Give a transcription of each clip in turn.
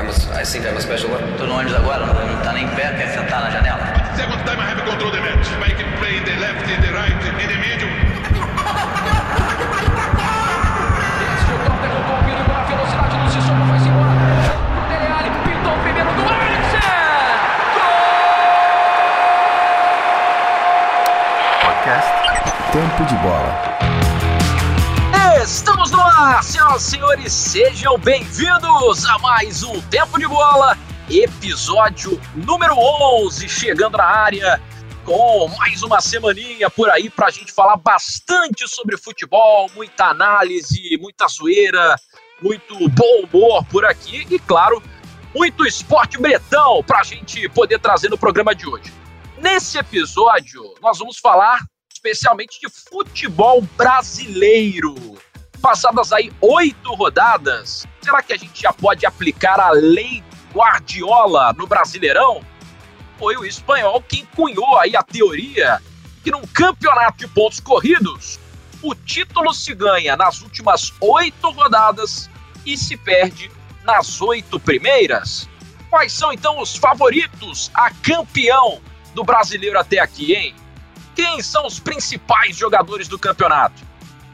I'm a, I think I'm a special one. Tô no ônibus agora, não tá nem em pé, quer sentar na janela? Second time I have control the match. I can play in the left, in the right, in the middle. Este o toque Ar, senhoras e senhores, sejam bem-vindos a mais um Tempo de Bola, episódio número 11, chegando na área com mais uma semaninha por aí pra gente falar bastante sobre futebol, muita análise, muita zoeira, muito bom humor por aqui e, claro, muito esporte bretão pra gente poder trazer no programa de hoje. Nesse episódio, nós vamos falar especialmente de futebol brasileiro. Passadas aí oito rodadas, será que a gente já pode aplicar a lei Guardiola no Brasileirão? Foi o espanhol quem cunhou aí a teoria que num campeonato de pontos corridos, o título se ganha nas últimas oito rodadas e se perde nas oito primeiras. Quais são então os favoritos a campeão do brasileiro até aqui, hein? Quem são os principais jogadores do campeonato?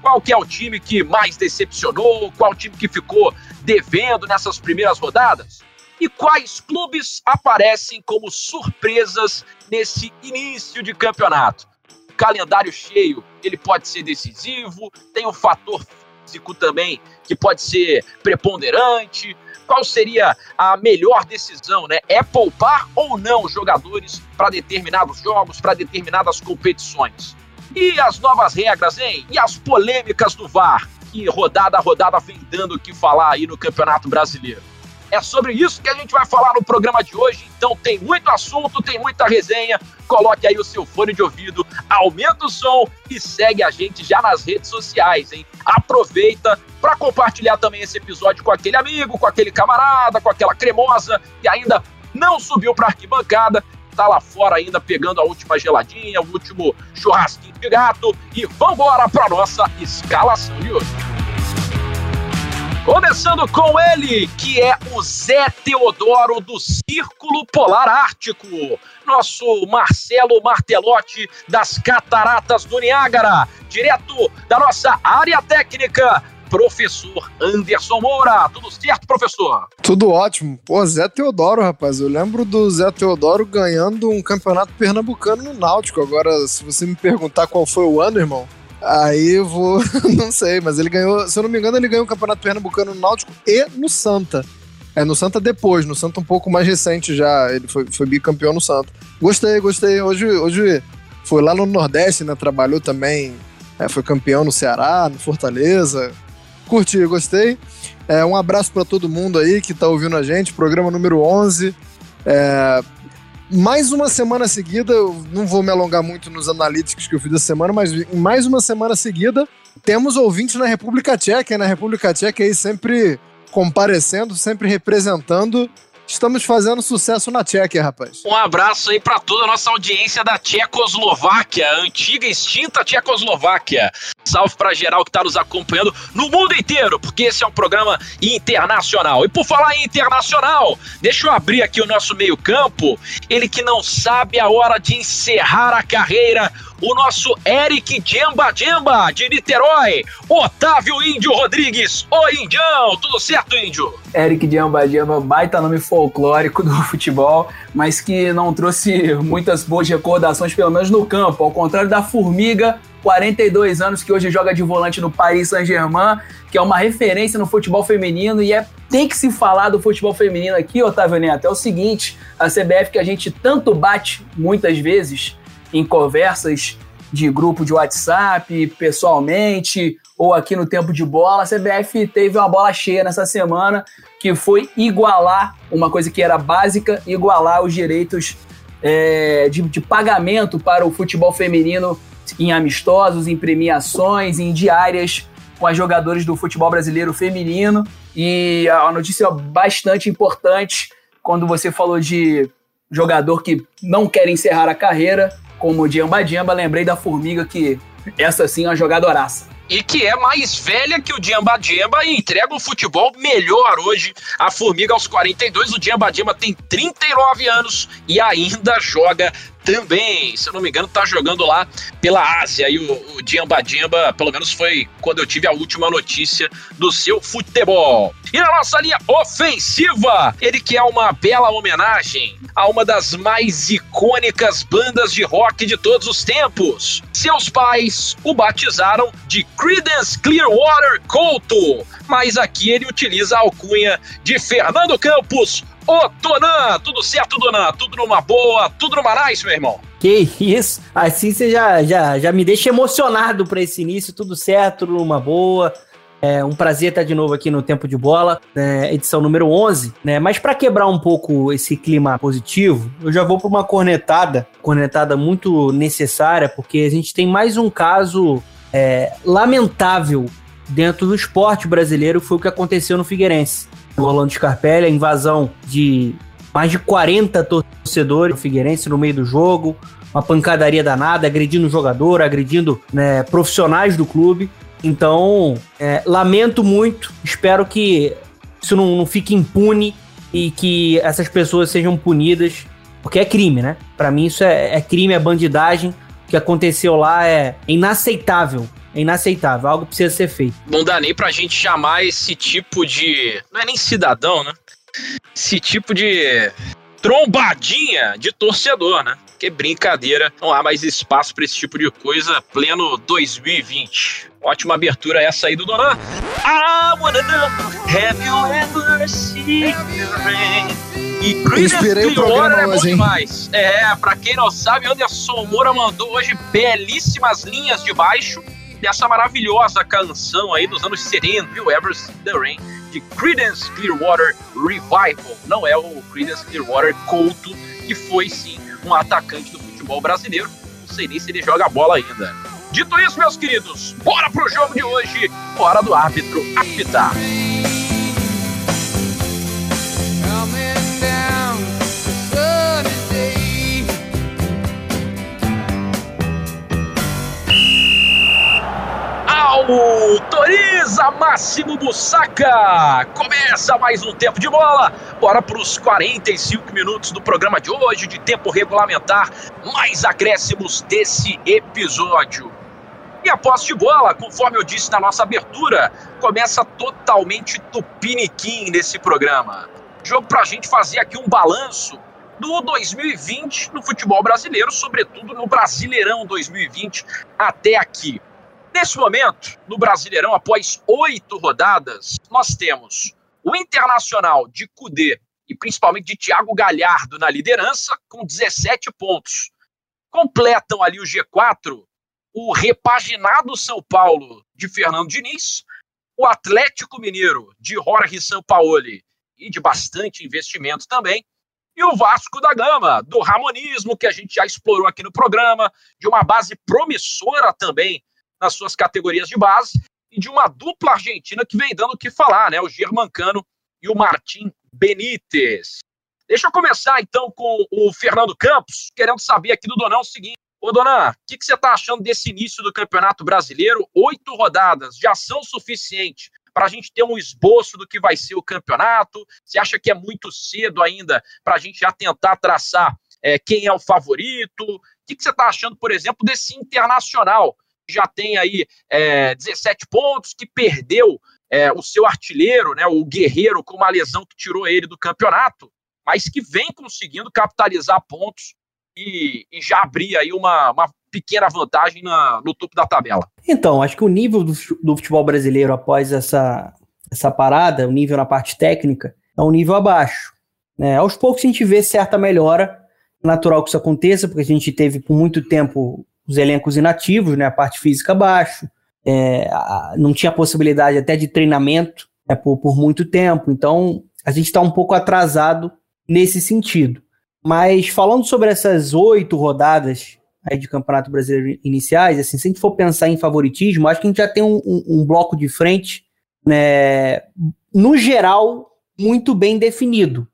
Qual que é o time que mais decepcionou? Qual time que ficou devendo nessas primeiras rodadas? E quais clubes aparecem como surpresas nesse início de campeonato? Calendário cheio, ele pode ser decisivo, tem um fator físico também que pode ser preponderante. Qual seria a melhor decisão, né? É poupar ou não jogadores para determinados jogos, para determinadas competições? E as novas regras, hein? E as polêmicas do VAR, que rodada a rodada vem dando o que falar aí no Campeonato Brasileiro. É sobre isso que a gente vai falar no programa de hoje, então tem muito assunto, tem muita resenha. Coloque aí o seu fone de ouvido, aumenta o som e segue a gente já nas redes sociais, hein? Aproveita para compartilhar também esse episódio com aquele amigo, com aquele camarada, com aquela cremosa que ainda não subiu para arquibancada tá lá fora ainda pegando a última geladinha, o último churrasquinho de gato e vambora pra nossa escalação de hoje. Começando com ele, que é o Zé Teodoro do Círculo Polar Ártico, nosso Marcelo Martelotti das Cataratas do Niágara, direto da nossa área técnica, professor Anderson Moura. Tudo certo, professor? Tudo ótimo. Pô, Zé Teodoro, rapaz. Eu lembro do Zé Teodoro ganhando um campeonato pernambucano no Náutico. Agora, se você me perguntar qual foi o ano, irmão, aí eu vou. não sei, mas ele ganhou. Se eu não me engano, ele ganhou o campeonato pernambucano no Náutico e no Santa. É, no Santa depois, no Santa um pouco mais recente já. Ele foi, foi bicampeão no Santa. Gostei, gostei. Hoje, hoje foi lá no Nordeste, né? Trabalhou também. É, foi campeão no Ceará, no Fortaleza curti, gostei. É, um abraço para todo mundo aí que está ouvindo a gente, programa número 11. É, mais uma semana seguida, não vou me alongar muito nos analíticos que eu fiz essa semana, mas mais uma semana seguida, temos ouvintes na República Tcheca, na República Tcheca aí sempre comparecendo, sempre representando Estamos fazendo sucesso na Tchequia, rapaz. Um abraço aí para toda a nossa audiência da Tchecoslováquia, antiga extinta Tchecoslováquia. Salve para geral que está nos acompanhando no mundo inteiro, porque esse é um programa internacional. E por falar em internacional, deixa eu abrir aqui o nosso meio-campo. Ele que não sabe a hora de encerrar a carreira, o nosso Eric Djemba Djemba, de Niterói, Otávio Índio Rodrigues, o Indião, tudo certo, Índio? Eric Djemba Djemba, baita nome folclórico do futebol, mas que não trouxe muitas boas recordações, pelo menos no campo, ao contrário da Formiga, 42 anos, que hoje joga de volante no Paris Saint-Germain, que é uma referência no futebol feminino e é tem que se falar do futebol feminino aqui, Otávio Neto. É o seguinte, a CBF que a gente tanto bate muitas vezes, em conversas de grupo de WhatsApp, pessoalmente, ou aqui no tempo de bola, a CBF teve uma bola cheia nessa semana, que foi igualar uma coisa que era básica, igualar os direitos é, de, de pagamento para o futebol feminino em amistosos, em premiações, em diárias com as jogadoras do futebol brasileiro feminino. E a notícia bastante importante quando você falou de jogador que não quer encerrar a carreira, como o Diamba Diamba, lembrei da formiga que Essa sim é uma jogadoraça e que é mais velha que o Diamba Diamba e entrega um futebol melhor hoje. A Formiga aos 42, o Diamba Diamba tem 39 anos e ainda joga também, se eu não me engano, tá jogando lá pela Ásia. E o, o Diamba Diamba, pelo menos foi quando eu tive a última notícia do seu futebol. E na nossa linha ofensiva, ele que é uma bela homenagem a uma das mais icônicas bandas de rock de todos os tempos. Seus pais o batizaram de Creedence Clearwater Couto, mas aqui ele utiliza a alcunha de Fernando Campos, Ô, Donan, tudo certo, Donan? Tudo numa boa, tudo numa nice, meu irmão? Que isso, assim você já, já, já me deixa emocionado para esse início, tudo certo, numa boa. É um prazer estar de novo aqui no Tempo de Bola, né, edição número 11, né? Mas para quebrar um pouco esse clima positivo, eu já vou para uma cornetada, cornetada muito necessária, porque a gente tem mais um caso é, lamentável dentro do esporte brasileiro, foi o que aconteceu no Figueirense o Orlando Scarpelli, a invasão de mais de 40 torcedores do Figueirense no meio do jogo, uma pancadaria danada, agredindo jogador, agredindo né, profissionais do clube. Então, é, lamento muito, espero que isso não, não fique impune e que essas pessoas sejam punidas, porque é crime, né? Para mim isso é, é crime, é bandidagem. O que aconteceu lá é inaceitável. É inaceitável, algo precisa ser feito. Não dá nem pra gente chamar esse tipo de. Não é nem cidadão, né? Esse tipo de trombadinha de torcedor, né? Que brincadeira, não há mais espaço para esse tipo de coisa pleno 2020. Ótima abertura essa aí do Donan. I wanna know, have you ever seen the rain? E Inspirei o programa é hoje, demais. É, pra quem não sabe, Anderson Moura mandou hoje belíssimas linhas de baixo dessa maravilhosa canção aí dos anos 70, viu? Ever Seen the Rain, de Creedence Clearwater Revival. Não é o Creedence Clearwater Couto, que foi sim um atacante do futebol brasileiro. Não sei nem se ele joga bola ainda. Dito isso, meus queridos, bora pro jogo de hoje. Hora do árbitro apitar. autoriza Máximo Bussaca. Começa mais um tempo de bola. Bora para os 45 minutos do programa de hoje, de tempo regulamentar, mais acréscimos desse episódio. E a posse de bola, conforme eu disse na nossa abertura, começa totalmente tupiniquim nesse programa. Jogo para a gente fazer aqui um balanço do 2020 no futebol brasileiro, sobretudo no Brasileirão 2020 até aqui. Nesse momento, no Brasileirão, após oito rodadas, nós temos o Internacional de Cudê e principalmente de Thiago Galhardo na liderança, com 17 pontos. Completam ali o G4 o repaginado São Paulo de Fernando Diniz, o Atlético Mineiro de Jorge Sampaoli e de bastante investimento também, e o Vasco da Gama, do Ramonismo, que a gente já explorou aqui no programa, de uma base promissora também nas suas categorias de base, e de uma dupla argentina que vem dando o que falar, né? O Germancano e o Martim Benítez. Deixa eu começar então com o Fernando Campos, querendo saber aqui do Donão o seguinte. Ô, Dona, o que, que, você está achando desse início do Campeonato Brasileiro? Oito rodadas já são suficientes para a gente ter um esboço do que vai ser o campeonato? Você acha que é muito cedo ainda para a gente já tentar traçar é, quem é o favorito? O que, que você está achando, por exemplo, desse internacional já tem aí é, 17 pontos, que perdeu é, o seu artilheiro, né, o Guerreiro, com uma lesão que tirou ele do campeonato, mas que vem conseguindo capitalizar pontos e, e já abrir aí uma, uma pequena vantagem na, no topo da tabela. Então, acho que o nível do, do futebol brasileiro após essa, essa parada, o nível na parte técnica, é um nível abaixo. Né? Aos poucos a gente vê certa melhora, é natural que isso aconteça, porque a gente teve por muito tempo os elencos inativos, né, a parte física abaixo, é, não tinha possibilidade até de treinamento né, por, por muito tempo, então a gente está um pouco atrasado nesse sentido. Mas falando sobre essas oito rodadas aí de Campeonato Brasileiro iniciais, assim, se a gente for pensar em favoritismo, acho que a gente já tem um, um, um bloco de frente, né, no geral, muito bem definido.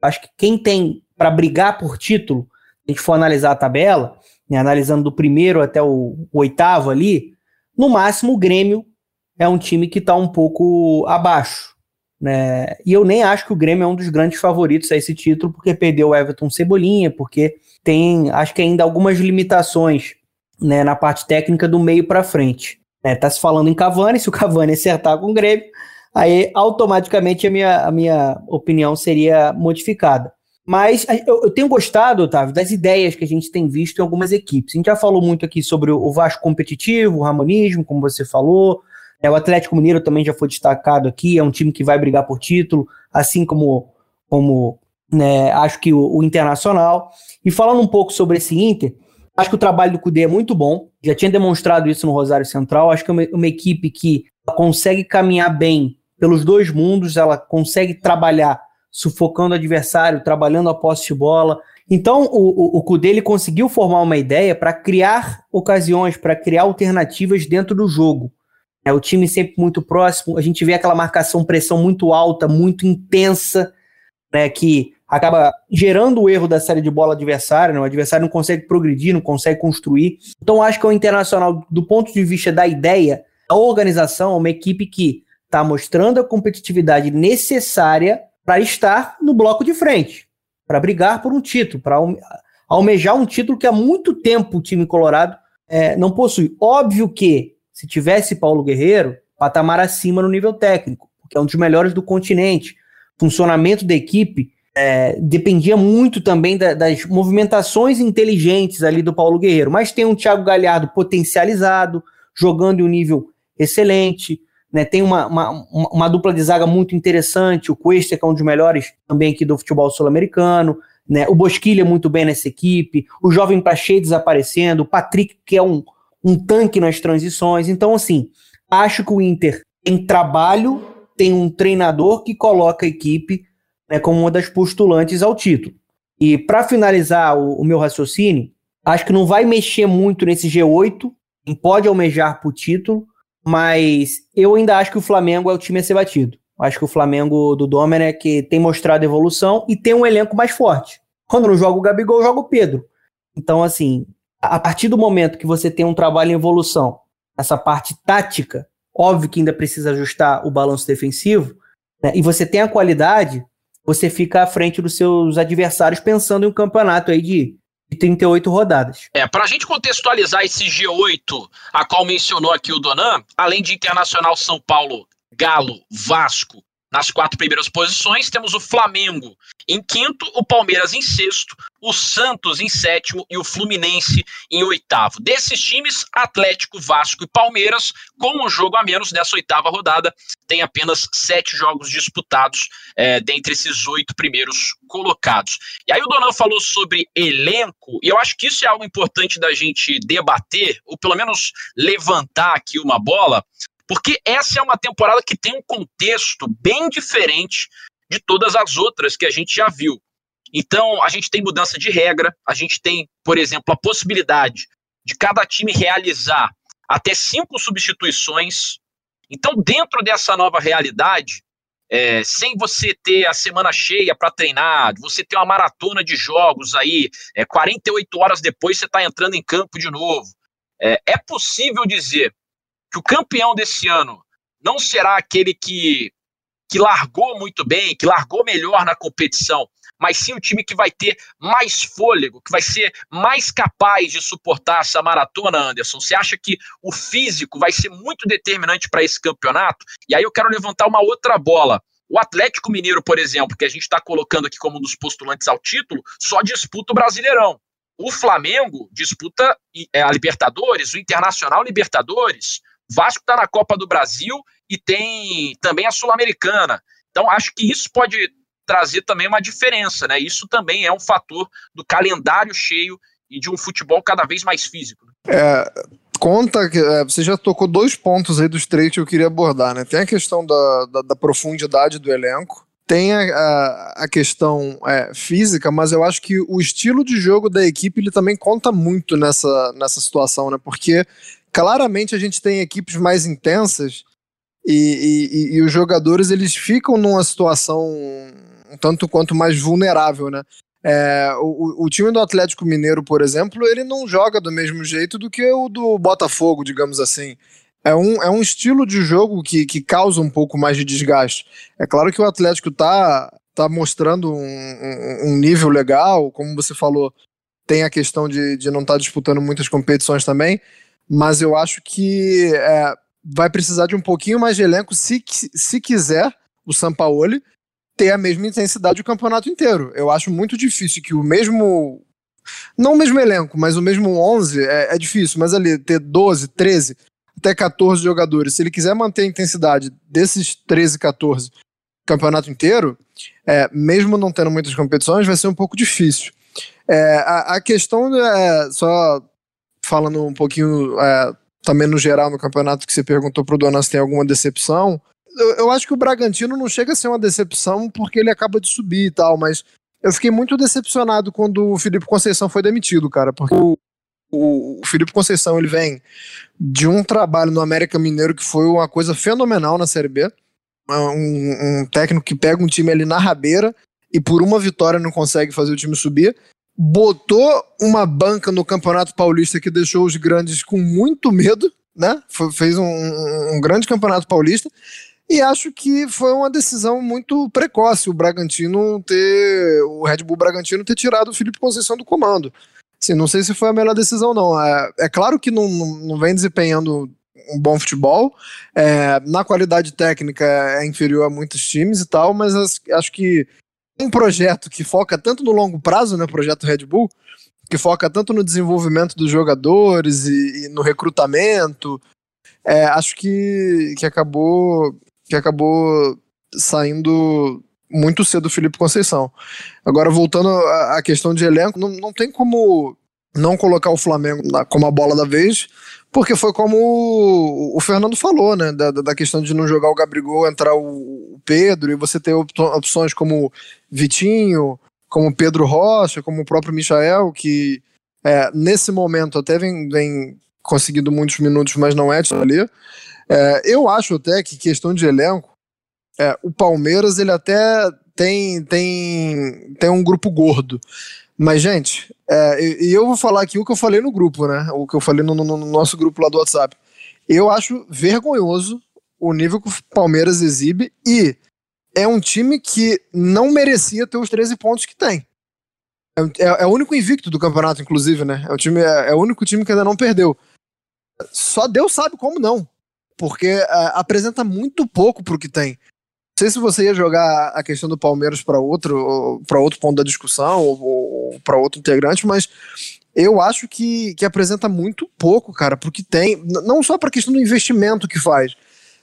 Acho que quem tem para brigar por título, se a gente for analisar a tabela, né, analisando do primeiro até o, o oitavo ali, no máximo o Grêmio é um time que está um pouco abaixo. Né? E eu nem acho que o Grêmio é um dos grandes favoritos a esse título, porque perdeu o Everton Cebolinha, porque tem, acho que ainda algumas limitações né, na parte técnica do meio para frente. É, tá se falando em Cavani, se o Cavani acertar com o Grêmio, aí automaticamente a minha, a minha opinião seria modificada. Mas eu, eu, tenho gostado, Otávio, das ideias que a gente tem visto em algumas equipes. A gente já falou muito aqui sobre o Vasco competitivo, o Ramonismo, como você falou. É, o Atlético Mineiro também já foi destacado aqui, é um time que vai brigar por título, assim como, como né, acho que o, o Internacional. E falando um pouco sobre esse Inter, acho que o trabalho do Cudê é muito bom. Já tinha demonstrado isso no Rosário Central. Acho que é uma, uma equipe que consegue caminhar bem pelos dois mundos, ela consegue trabalhar sufocando o adversário, trabalhando a posse de bola. Então, o, o, o Cudê ele conseguiu formar uma ideia para criar ocasiões, para criar alternativas dentro do jogo. É, o time sempre muito próximo, a gente vê aquela marcação pressão muito alta, muito intensa, né, que acaba gerando o erro da série de bola adversária, né, o adversário não consegue progredir, não consegue construir. Então, acho que o Internacional, do ponto de vista da ideia, a organização, é uma equipe que está mostrando a competitividade necessária para estar no bloco de frente, para brigar por um título, para almejar um título que há muito tempo o time colorado é, não possui. Óbvio que, se tivesse Paulo Guerreiro, patamar acima no nível técnico, porque é um dos melhores do continente. Funcionamento da equipe é, dependia muito também da, das movimentações inteligentes ali do Paulo Guerreiro. Mas tem um Thiago Galhardo potencializado, jogando em um nível excelente. Né, tem uma, uma, uma, dupla de zaga muito interessante, o Cuesta, que é um dos melhores também aqui do futebol sul-americano, né, o Bosquilha muito bem nessa equipe, o jovem Praxedes desaparecendo, o Patrick, que é um, um tanque nas transições. Então, assim, acho que o Inter tem trabalho, tem um treinador que coloca a equipe né, como uma das postulantes ao título. E para finalizar o, o, meu raciocínio, acho que não vai mexer muito nesse G8, pode almejar o título, mas eu ainda acho que o Flamengo é o time a ser batido. Acho que o Flamengo do Domenech tem mostrado evolução e tem um elenco mais forte. Quando não joga o Gabigol, joga o Pedro. Então, assim, a partir do momento que você tem um trabalho em evolução, essa parte tática, óbvio que ainda precisa ajustar o balanço defensivo, né, e você tem a qualidade, você fica à frente dos seus adversários pensando em um campeonato aí de e 38 rodadas. É, para a gente contextualizar esse G8, a qual mencionou aqui o Donan, além de Internacional São Paulo, Galo, Vasco, nas quatro primeiras posições, temos o Flamengo em quinto, o Palmeiras em sexto, o Santos em sétimo e o Fluminense em oitavo. Desses times, Atlético, Vasco e Palmeiras, com um jogo a menos dessa oitava rodada, tem apenas sete jogos disputados é, dentre esses oito primeiros colocados. E aí o Donan falou sobre elenco, e eu acho que isso é algo importante da gente debater, ou pelo menos levantar aqui uma bola, porque essa é uma temporada que tem um contexto bem diferente de todas as outras que a gente já viu. Então, a gente tem mudança de regra, a gente tem, por exemplo, a possibilidade de cada time realizar até cinco substituições. Então, dentro dessa nova realidade, é, sem você ter a semana cheia para treinar, você ter uma maratona de jogos aí, é, 48 horas depois você está entrando em campo de novo. É, é possível dizer que o campeão desse ano não será aquele que, que largou muito bem, que largou melhor na competição, mas sim o time que vai ter mais fôlego, que vai ser mais capaz de suportar essa maratona, Anderson? Você acha que o físico vai ser muito determinante para esse campeonato? E aí eu quero levantar uma outra bola. O Atlético Mineiro, por exemplo, que a gente está colocando aqui como um dos postulantes ao título, só disputa o Brasileirão. O Flamengo disputa é, a Libertadores, o Internacional Libertadores, Vasco está na Copa do Brasil e tem também a Sul-Americana. Então, acho que isso pode trazer também uma diferença, né? Isso também é um fator do calendário cheio e de um futebol cada vez mais físico. Né? É, conta é, você já tocou dois pontos aí dos três que eu queria abordar, né? Tem a questão da, da, da profundidade do elenco, tem a, a, a questão é, física, mas eu acho que o estilo de jogo da equipe ele também conta muito nessa, nessa situação, né? Porque claramente a gente tem equipes mais intensas e, e, e, os jogadores eles ficam numa situação um tanto quanto mais vulnerável, né? É, o, o, time do Atlético Mineiro, por exemplo, ele não joga do mesmo jeito do que o do Botafogo, digamos assim. É um, é um estilo de jogo que, que causa um pouco mais de desgaste. É claro que o Atlético tá, tá mostrando um, um, um nível legal, como você falou, tem a questão de, de não estar tá disputando muitas competições também, mas eu acho que é, vai precisar de um pouquinho mais de elenco se, se quiser o Sampaoli ter a mesma intensidade o campeonato inteiro. Eu acho muito difícil que o mesmo. Não o mesmo elenco, mas o mesmo 11 é, é difícil, mas ali ter 12, 13, até 14 jogadores. Se ele quiser manter a intensidade desses 13, 14 campeonato inteiro, é, mesmo não tendo muitas competições, vai ser um pouco difícil. É, a, a, questão é, só falando um pouquinho é, também no geral no campeonato que você perguntou pro Donas se tem alguma decepção eu, eu, acho que o Bragantino não chega a ser uma decepção porque ele acaba de subir e tal, mas eu fiquei muito decepcionado quando o Felipe Conceição foi demitido, cara, porque o, o, o Felipe Conceição ele vem de um trabalho no América Mineiro que foi uma coisa fenomenal na Série B. Um, um técnico que pega um time ali na rabeira e por uma vitória não consegue fazer o time subir. Botou uma banca no Campeonato Paulista que deixou os grandes com muito medo, né? Foi, fez um, um grande Campeonato Paulista e acho que foi uma decisão muito precoce o Bragantino ter. O Red Bull Bragantino ter tirado o Felipe Conceição do comando. Assim, não sei se foi a melhor decisão, não. É, é claro que não, não vem desempenhando um bom futebol. É, na qualidade técnica é inferior a muitos times e tal, mas acho que um projeto que foca tanto no longo prazo, né? Projeto Red Bull, que foca tanto no desenvolvimento dos jogadores e, e no recrutamento. É, acho que, que acabou que acabou saindo muito cedo o Felipe Conceição. Agora, voltando à questão de elenco, não, não tem como não colocar o Flamengo na, como a bola da vez, porque foi como o, o Fernando falou, né? Da, da, questão de não jogar o Gabrigol, entrar o, o Pedro, e você ter opções como Vitinho, como Pedro Rocha, como o próprio Michael, que é, nesse momento até vem, vem conseguindo muitos minutos, mas não é ali. É, eu acho até que questão de elenco, é, o Palmeiras ele até tem, tem, tem um grupo gordo. Mas, gente, é, e, eu vou falar aqui o que eu falei no grupo, né? O que eu falei no, no, no nosso grupo lá do WhatsApp. Eu acho vergonhoso o nível que o Palmeiras exibe e é um time que não merecia ter os 13 pontos que tem. É, é, é, o único invicto do campeonato, inclusive, né? É o, time, é, é, o único time que ainda não perdeu. Só Deus sabe como não porque uh, apresenta muito pouco pro que tem. Sei se você ia jogar a questão do Palmeiras para outro, para outro ponto da discussão ou, ou para outro integrante, mas eu acho que, que apresenta muito pouco, cara, porque tem, não só para questão do investimento que faz,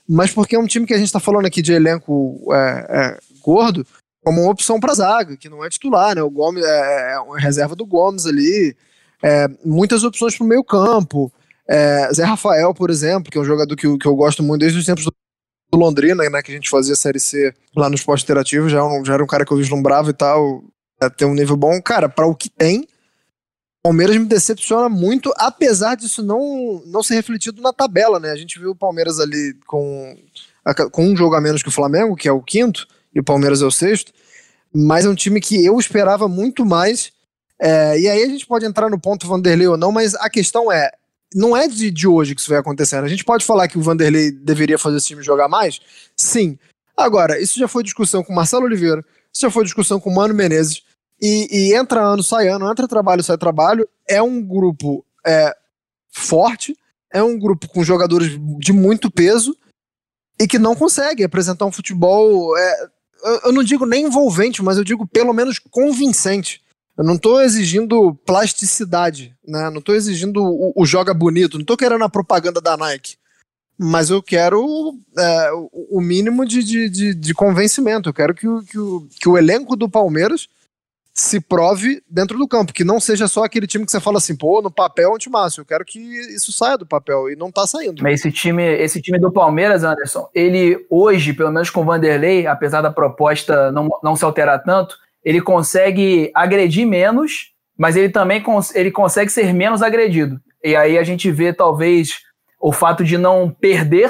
mas porque é um time que a gente está falando aqui de elenco é, é, gordo, como uma opção para zaga, que não é titular, né? O Gomes é, é uma reserva do Gomes ali, é, muitas opções para o meio campo. É, Zé Rafael, por exemplo, que é um jogador que, que eu gosto muito desde os tempos do Londrina, né, que a gente fazia Série C lá no esporte interativo, já, um, já era um cara que eu vislumbrava e tal, é, ter um nível bom. Cara, para o que tem, o Palmeiras me decepciona muito, apesar disso não, não ser refletido na tabela, né? A gente viu o Palmeiras ali com, com um jogo a menos que o Flamengo, que é o quinto, e o Palmeiras é o sexto, mas é um time que eu esperava muito mais. É, e aí a gente pode entrar no ponto Vanderlei ou não, mas a questão é, não é de, de hoje que isso vai acontecendo. A gente pode falar que o Vanderlei deveria fazer esse time jogar mais? Sim. Agora, isso já foi discussão com Marcelo Oliveira, isso já foi discussão com Mano Menezes, e, e entra ano, sai ano, entra trabalho, sai trabalho. É um grupo é, forte, é um grupo com jogadores de muito peso e que não consegue apresentar um futebol. É, eu não digo nem envolvente, mas eu digo pelo menos convincente. Eu não estou exigindo plasticidade, né? Não estou exigindo o, o, joga bonito, não estou querendo a propaganda da Nike. Mas eu quero é, o mínimo de, de, de, de, convencimento. Eu quero que o, que, o, que o elenco do Palmeiras se prove dentro do campo, que não seja só aquele time que você fala assim, pô, no papel é um timaço. Eu quero que isso saia do papel e não tá saindo. Mas esse time, esse time do Palmeiras, Anderson, ele hoje, pelo menos com o Vanderlei, apesar da proposta não, não se alterar tanto, ele consegue agredir menos, mas ele também cons ele consegue ser menos agredido. E aí a gente vê, talvez, o fato de não perder,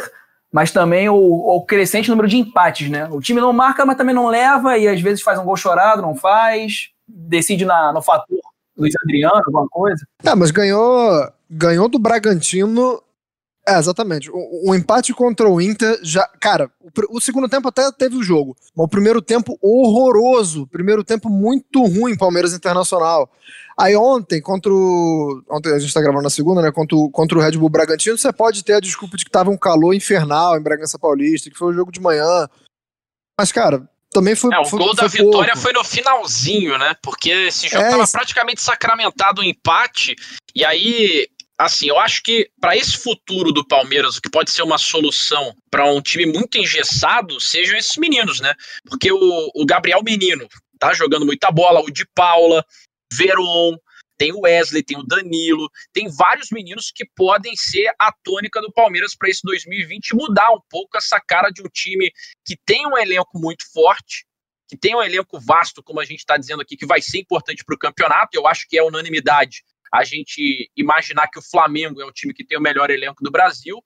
mas também o, o, crescente número de empates, né? O time não marca, mas também não leva, e às vezes faz um gol chorado, não faz. decide na, no fator Luiz Adriano, alguma coisa. É, mas ganhou, ganhou do Bragantino. É, exatamente. O, o empate contra o Inter já. Cara, o, o segundo tempo até teve o jogo. Mas o primeiro tempo horroroso. Primeiro tempo muito ruim, Palmeiras Internacional. Aí ontem, contra o. Ontem a gente tá gravando na segunda, né? Contra o, contra o Red Bull Bragantino, você pode ter a desculpa de que tava um calor infernal em Bragança Paulista, que foi o jogo de manhã. Mas, cara, também foi. É, o foi, gol da foi vitória pouco. foi no finalzinho, né? Porque esse jogo É, tava isso- praticamente sacramentado o empate. E aí, assim, eu acho que para esse futuro do Palmeiras, o que pode ser uma solução para um time muito engessado, sejam esses meninos, né? Porque o, o Gabriel Menino tá jogando muita bola, o de Paula, Veron, tem o Wesley, tem o Danilo, tem vários meninos que podem ser a tônica do Palmeiras para esse 2020 e mudar um pouco essa cara de um time que tem um elenco muito forte, que tem um elenco vasto, como a gente está dizendo aqui, que vai ser importante para o campeonato. Eu acho que é unanimidade a gente imaginar que o Flamengo é o time que tem o melhor elenco do Brasil,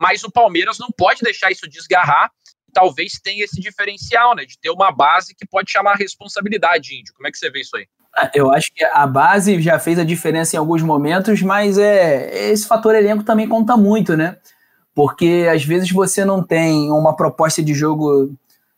mas o Palmeiras não pode deixar isso desgarrar. Talvez tenha esse diferencial, né? De ter uma base que pode chamar a responsabilidade, Índio. Como é que você vê isso aí? Ah, Eu acho que a base já fez a diferença em alguns momentos, mas é esse fator elenco também conta muito, né? Porque às vezes você não tem uma proposta de jogo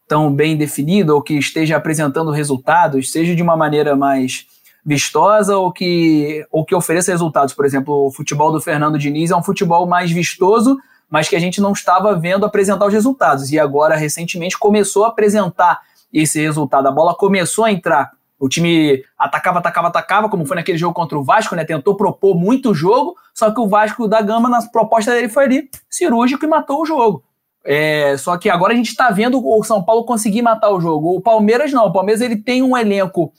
tão bem definida ou que esteja apresentando resultados, seja de uma maneira mais vistosa ou que, ou que ofereça resultados. Por exemplo, o futebol do Fernando Diniz é um futebol mais vistoso, mas que a gente não estava vendo apresentar os resultados. E agora, recentemente, começou a apresentar esse resultado. A bola começou a entrar. O time atacava, atacava, atacava, como foi naquele jogo contra o Vasco, né? Tentou propor muito jogo, só que o Vasco da Gama, na proposta dele, foi ali cirúrgico e matou o jogo. É, só que agora a gente está vendo o São Paulo conseguir matar o jogo. O Palmeiras não. O Palmeiras ele tem um elenco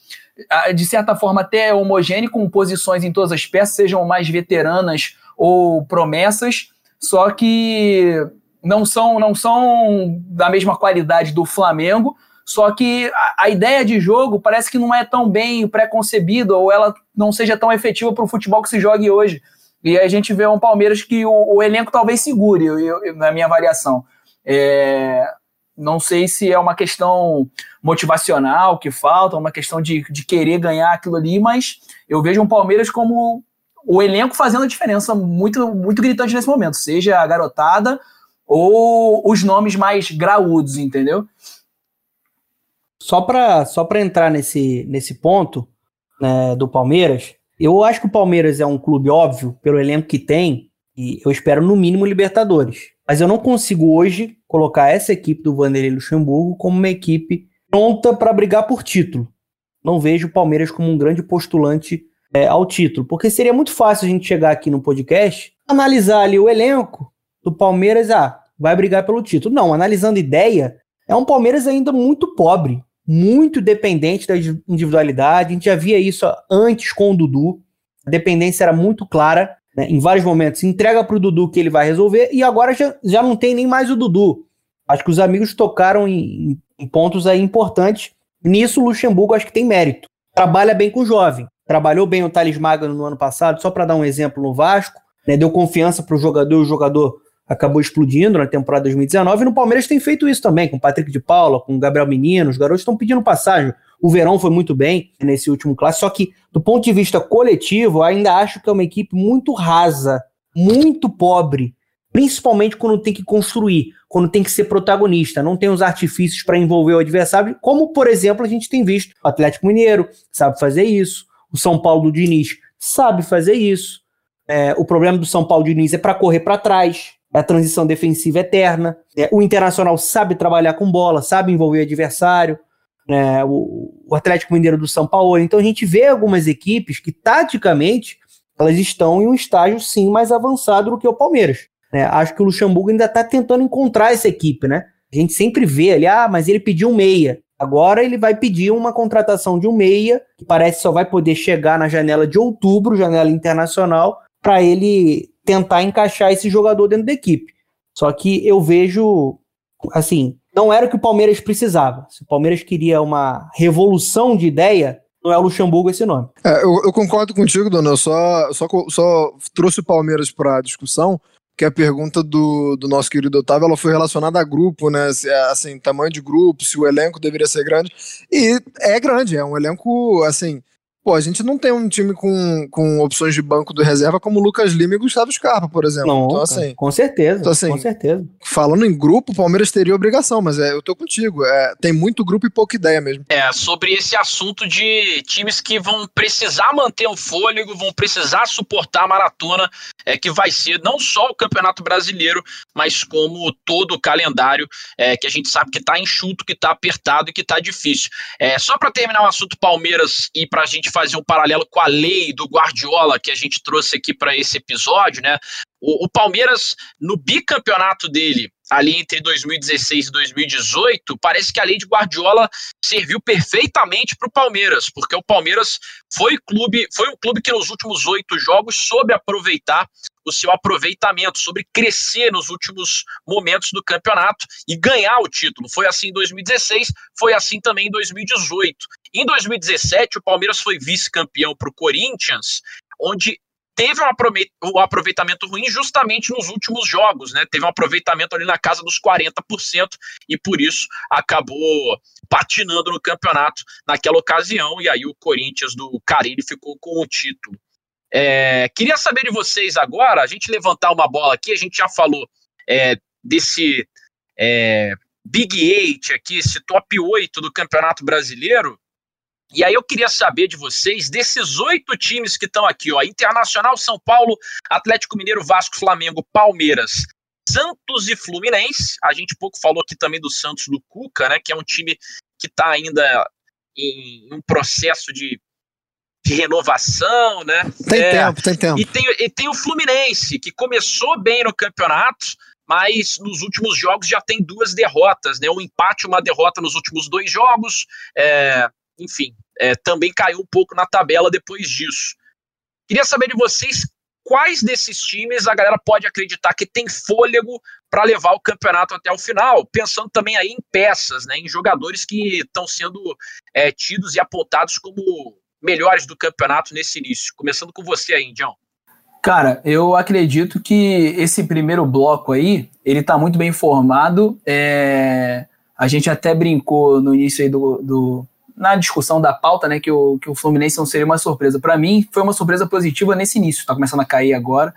de certa forma até homogêneo, com posições em todas as peças, sejam mais veteranas ou promessas, só que não são, não são da mesma qualidade do Flamengo. Só que a, a ideia de jogo parece que não é tão bem pré-concebida ou ela não seja tão efetiva para o futebol que se jogue hoje. E a gente vê um Palmeiras que o, o elenco talvez segure, eu- eu- na minha avaliação. É, não sei se é uma questão motivacional que falta, uma questão de, de querer ganhar aquilo ali, mas eu vejo um Palmeiras como o elenco fazendo a diferença muito, muito gritante nesse momento, seja a garotada ou os nomes mais graúdos, entendeu? Só para só entrar nesse, nesse ponto né, do Palmeiras, eu acho que o Palmeiras é um clube óbvio, pelo elenco que tem, e eu espero no mínimo Libertadores. Mas eu não consigo hoje colocar essa equipe do Vanderlei Luxemburgo como uma equipe pronta para brigar por título. Não vejo o Palmeiras como um grande postulante é, ao título, porque seria muito fácil a gente chegar aqui no podcast, analisar ali o elenco do Palmeiras, ah, vai brigar pelo título. Não, analisando ideia, é um Palmeiras ainda muito pobre, muito dependente da individualidade. A gente já via isso antes com o Dudu. A dependência era muito clara, né, em vários momentos. Entrega para o Dudu que ele vai resolver, e agora já, já não tem nem mais o Dudu. Acho que os amigos tocaram em, em pontos aí importantes. Nisso, o Luxemburgo acho que tem mérito. Trabalha bem com o jovem. Trabalhou bem o Thales Magno no ano passado, só para dar um exemplo no Vasco. Né, deu confiança para o jogador, o jogador acabou explodindo na temporada 2019, e no Palmeiras tem feito isso também, com o Patrick de Paula, com o Gabriel Menino, os garotos estão pedindo passagem. O Verão foi muito bem nesse último clássico, só que do ponto de vista coletivo, ainda acho que é uma equipe muito rasa, muito pobre, principalmente quando tem que construir, quando tem que ser protagonista, não tem os artifícios para envolver o adversário, como por exemplo a gente tem visto. O Atlético Mineiro sabe fazer isso, o São Paulo do Diniz sabe fazer isso. É, o problema do São Paulo do Diniz é para correr para trás, é a transição defensiva eterna. É, o Internacional sabe trabalhar com bola, sabe envolver o adversário. É, o, o, Atlético Mineiro do São Paulo. Então a gente vê algumas equipes que, taticamente, elas estão em um estágio sim mais avançado do que o Palmeiras. É, acho que o Luxemburgo ainda está tentando encontrar essa equipe, né? A gente sempre vê ali, ah, mas ele pediu um meia. Agora ele vai pedir uma contratação de um meia, que parece só vai poder chegar na janela de outubro, janela internacional, para ele tentar encaixar esse jogador dentro da equipe. Só que eu vejo, assim, não era o que o Palmeiras precisava. Se o Palmeiras queria uma revolução de ideia, não é o Luxemburgo esse nome. É, eu, eu, concordo contigo, Dona. Eu só, só, só trouxe o Palmeiras para a discussão, que a pergunta do, do nosso querido Otávio ela foi relacionada a grupo, né? É, assim, tamanho de grupo, se o elenco deveria ser grande. E é grande, é um elenco, assim, Pô, a gente não tem um time com, com opções de banco do reserva como Lucas Lima e Gustavo Scarpa, por exemplo. Não, então, assim, com certeza. Então, assim, com certeza. Falando em grupo, o Palmeiras teria obrigação, mas é, eu tô contigo. É, tem muito grupo e pouca ideia mesmo. É, sobre esse assunto de times que vão precisar manter o fôlego, vão precisar suportar a maratona, é, que vai ser não só o Campeonato Brasileiro, mas como todo o calendário, é, que a gente sabe que tá enxuto, que tá apertado e que tá difícil. É, só para terminar o assunto Palmeiras e pra gente fazer um paralelo com a lei do Guardiola que a gente trouxe aqui para esse episódio, né? O, o, Palmeiras, no bicampeonato dele, ali entre 2016 e 2018, parece que a lei de Guardiola serviu perfeitamente para o Palmeiras, porque o Palmeiras foi clube, foi um clube que nos últimos oito jogos soube aproveitar o seu aproveitamento, sobre crescer nos últimos momentos do campeonato e ganhar o título. Foi assim em 2016, foi assim também em 2018. Em 2017, o Palmeiras foi vice-campeão para o Corinthians, onde teve um aproveitamento ruim justamente nos últimos jogos, né? Teve um aproveitamento ali na casa dos 40% e por isso acabou patinando no campeonato naquela ocasião. E aí o Corinthians do Carilli ficou com o título. É, queria saber de vocês agora, a gente levantar uma bola aqui, a gente já falou é, desse é, Big Eight aqui, esse top 8 do Campeonato Brasileiro. E aí eu queria saber de vocês, desses oito times que estão aqui, ó, Internacional, São Paulo, Atlético Mineiro, Vasco, Flamengo, Palmeiras, Santos e Fluminense. A gente pouco falou aqui também do Santos do Cuca, né, que é um time que está ainda em um processo de, de renovação, né? Tem é, tempo, tem tempo. E tem, e tem o Fluminense, que começou bem no campeonato, mas nos últimos jogos já tem duas derrotas, né? Um empate, uma derrota nos últimos dois jogos. É, enfim, é, também caiu um pouco na tabela depois disso. Queria saber de vocês quais desses times a galera pode acreditar que tem fôlego para levar o campeonato até o final, pensando também aí em peças, né, em jogadores que estão sendo é, tidos e apontados como melhores do campeonato nesse início. Começando com você aí, Indião. Cara, eu acredito que esse primeiro bloco aí, ele tá muito bem formado. É... A gente até brincou no início aí do, do, na discussão da pauta, né, que o, que o Fluminense não seria uma surpresa. Para mim, foi uma surpresa positiva nesse início. Está começando a cair agora,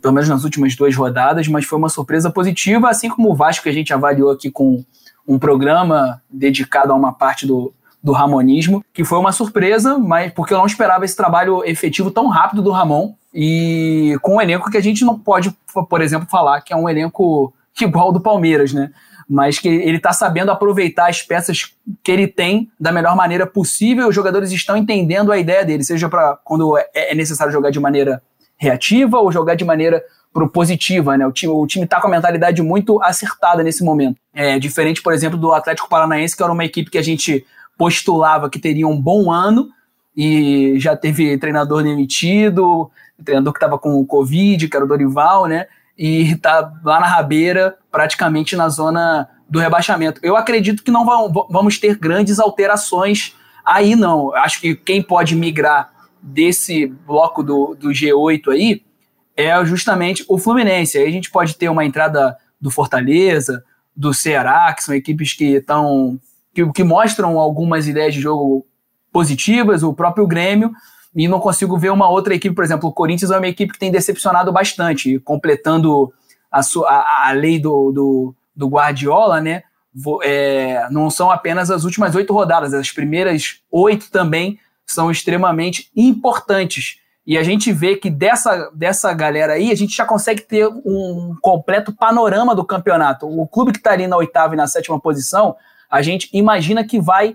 pelo menos nas últimas duas rodadas, mas foi uma surpresa positiva, assim como o Vasco que a gente avaliou aqui com um programa dedicado a uma parte do, do Ramonismo, que foi uma surpresa, mas porque eu não esperava esse trabalho efetivo tão rápido do Ramon e com um elenco que a gente não pode, por exemplo, falar que é um elenco igual ao do Palmeiras, né? Mas que ele está sabendo aproveitar as peças que ele tem da melhor maneira possível. Os jogadores estão entendendo a ideia dele, seja para quando é, é necessário jogar de maneira reativa ou jogar de maneira propositiva, né? O time o time está com a mentalidade muito acertada nesse momento. É diferente, por exemplo, do Atlético Paranaense, que era uma equipe que a gente postulava que teria um bom ano e já teve treinador demitido, treinador que estava com o Covid, que era o Dorival, né? E está lá na rabeira, praticamente na zona do rebaixamento. Eu acredito que não vamos ter grandes alterações aí, não. Acho que quem pode migrar desse bloco do, do G8 aí é justamente o Fluminense. Aí a gente pode ter uma entrada do Fortaleza, do Ceará, que são equipes que estão. Que, que mostram algumas ideias de jogo positivas, o próprio Grêmio, e não consigo ver uma outra equipe, por exemplo, o Corinthians é uma equipe que tem decepcionado bastante, completando a, a, a lei do, do, do, Guardiola, né? É, não são apenas as últimas oito rodadas, as primeiras oito também são extremamente importantes. E a gente vê que dessa, dessa galera aí, a gente já consegue ter um completo panorama do campeonato. O clube que está ali na oitava e na sétima posição, a gente imagina que vai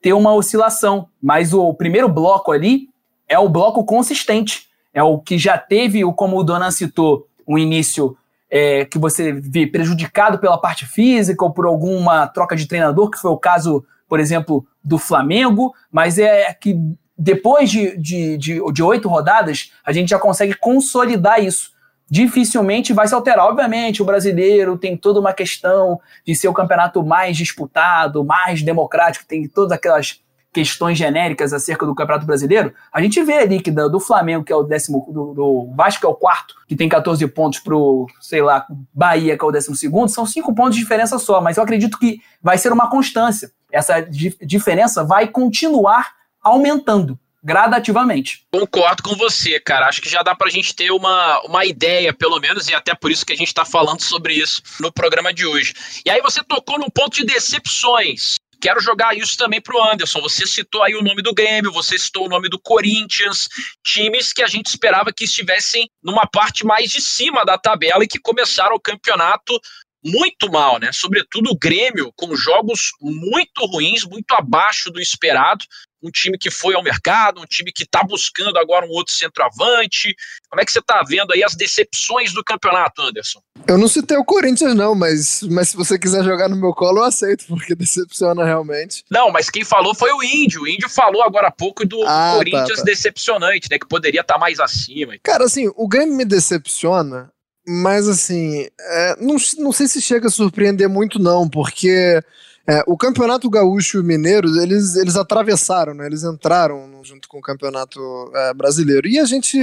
ter uma oscilação. Mas o primeiro bloco ali é o bloco consistente. É o que já teve, como o Donan citou, um início é, que você vê prejudicado pela parte física ou por alguma troca de treinador, que foi o caso, por exemplo, do Flamengo, mas é que depois de, de, de, de oito rodadas, a gente já consegue consolidar isso. Dificilmente vai se alterar. Obviamente, o brasileiro tem toda uma questão de ser o campeonato mais disputado, mais democrático, tem todas aquelas questões genéricas acerca do Campeonato Brasileiro, a gente vê ali que do, do Flamengo, que é o décimo, do, do, Vasco, que é o quarto, que tem 14 pontos pro, sei lá, Bahia, que é o décimo segundo, são cinco pontos de diferença só, mas eu acredito que vai ser uma constância. Essa di diferença vai continuar aumentando gradativamente. Concordo com você, cara. Acho que já dá pra gente ter uma, uma ideia, pelo menos, e até por isso que a gente tá falando sobre isso no programa de hoje. E aí você tocou num ponto de decepções. Quero jogar isso também pro Anderson. Você citou aí o nome do Grêmio, você citou o nome do Corinthians, times que a gente esperava que estivessem numa parte mais de cima da tabela e que começaram o campeonato muito mal, né? Sobretudo o Grêmio, com jogos muito ruins, muito abaixo do esperado um time que foi ao mercado, um time que está buscando agora um outro centroavante. Como é que você está vendo aí as decepções do campeonato, Anderson? Eu não citei o Corinthians, não, mas, mas se você quiser jogar no meu colo, eu aceito, porque decepciona realmente. Não, mas quem falou foi o Índio. O Índio falou agora há pouco do ah, tá, Corinthians tá, tá. decepcionante, né? Que poderia estar tá mais acima. Cara, assim, o Grêmio me decepciona, mas assim, é, não, não sei se chega a surpreender muito, não, porque é, o Campeonato Gaúcho Mineiro, eles, eles atravessaram, né? Eles entraram junto com o Campeonato é, Brasileiro. E a gente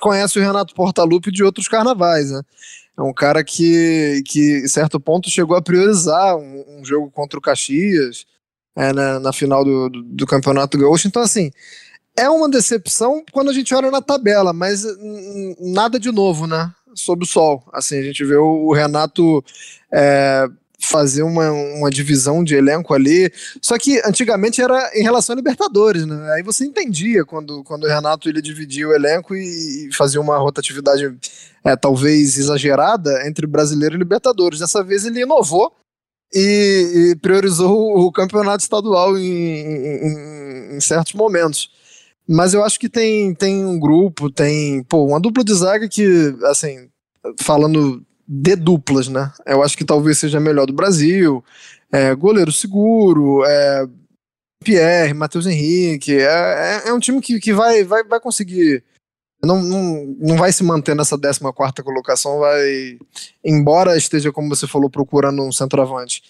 conhece o Renato Portaluppi de outros carnavais, né? É um cara que, que em certo ponto, chegou a priorizar um, um jogo contra o Caxias é, na, na, final do, do, do Campeonato Gaúcho. Então, assim, é uma decepção quando a gente olha na tabela, mas nada de novo, né? Sob o sol. Assim, a gente vê o, Renato é, fazer uma, uma divisão de elenco ali. Só que antigamente era em relação a Libertadores, né? Aí você entendia quando, quando o Renato ele dividia o elenco e, e fazia uma rotatividade é, talvez exagerada entre brasileiro e Libertadores. Dessa vez ele inovou e, e priorizou o campeonato estadual em, em, em, certos momentos. Mas eu acho que tem, tem um grupo, tem pô, uma dupla de zaga que, assim, falando de duplas, né? Eu acho que talvez seja a melhor do Brasil. É, goleiro seguro, é, Pierre, Matheus Henrique. É, é, é, um time que, que vai, vai, vai conseguir. Não, não, não vai se manter nessa 14 colocação, vai. Embora esteja, como você falou, procurando um centroavante.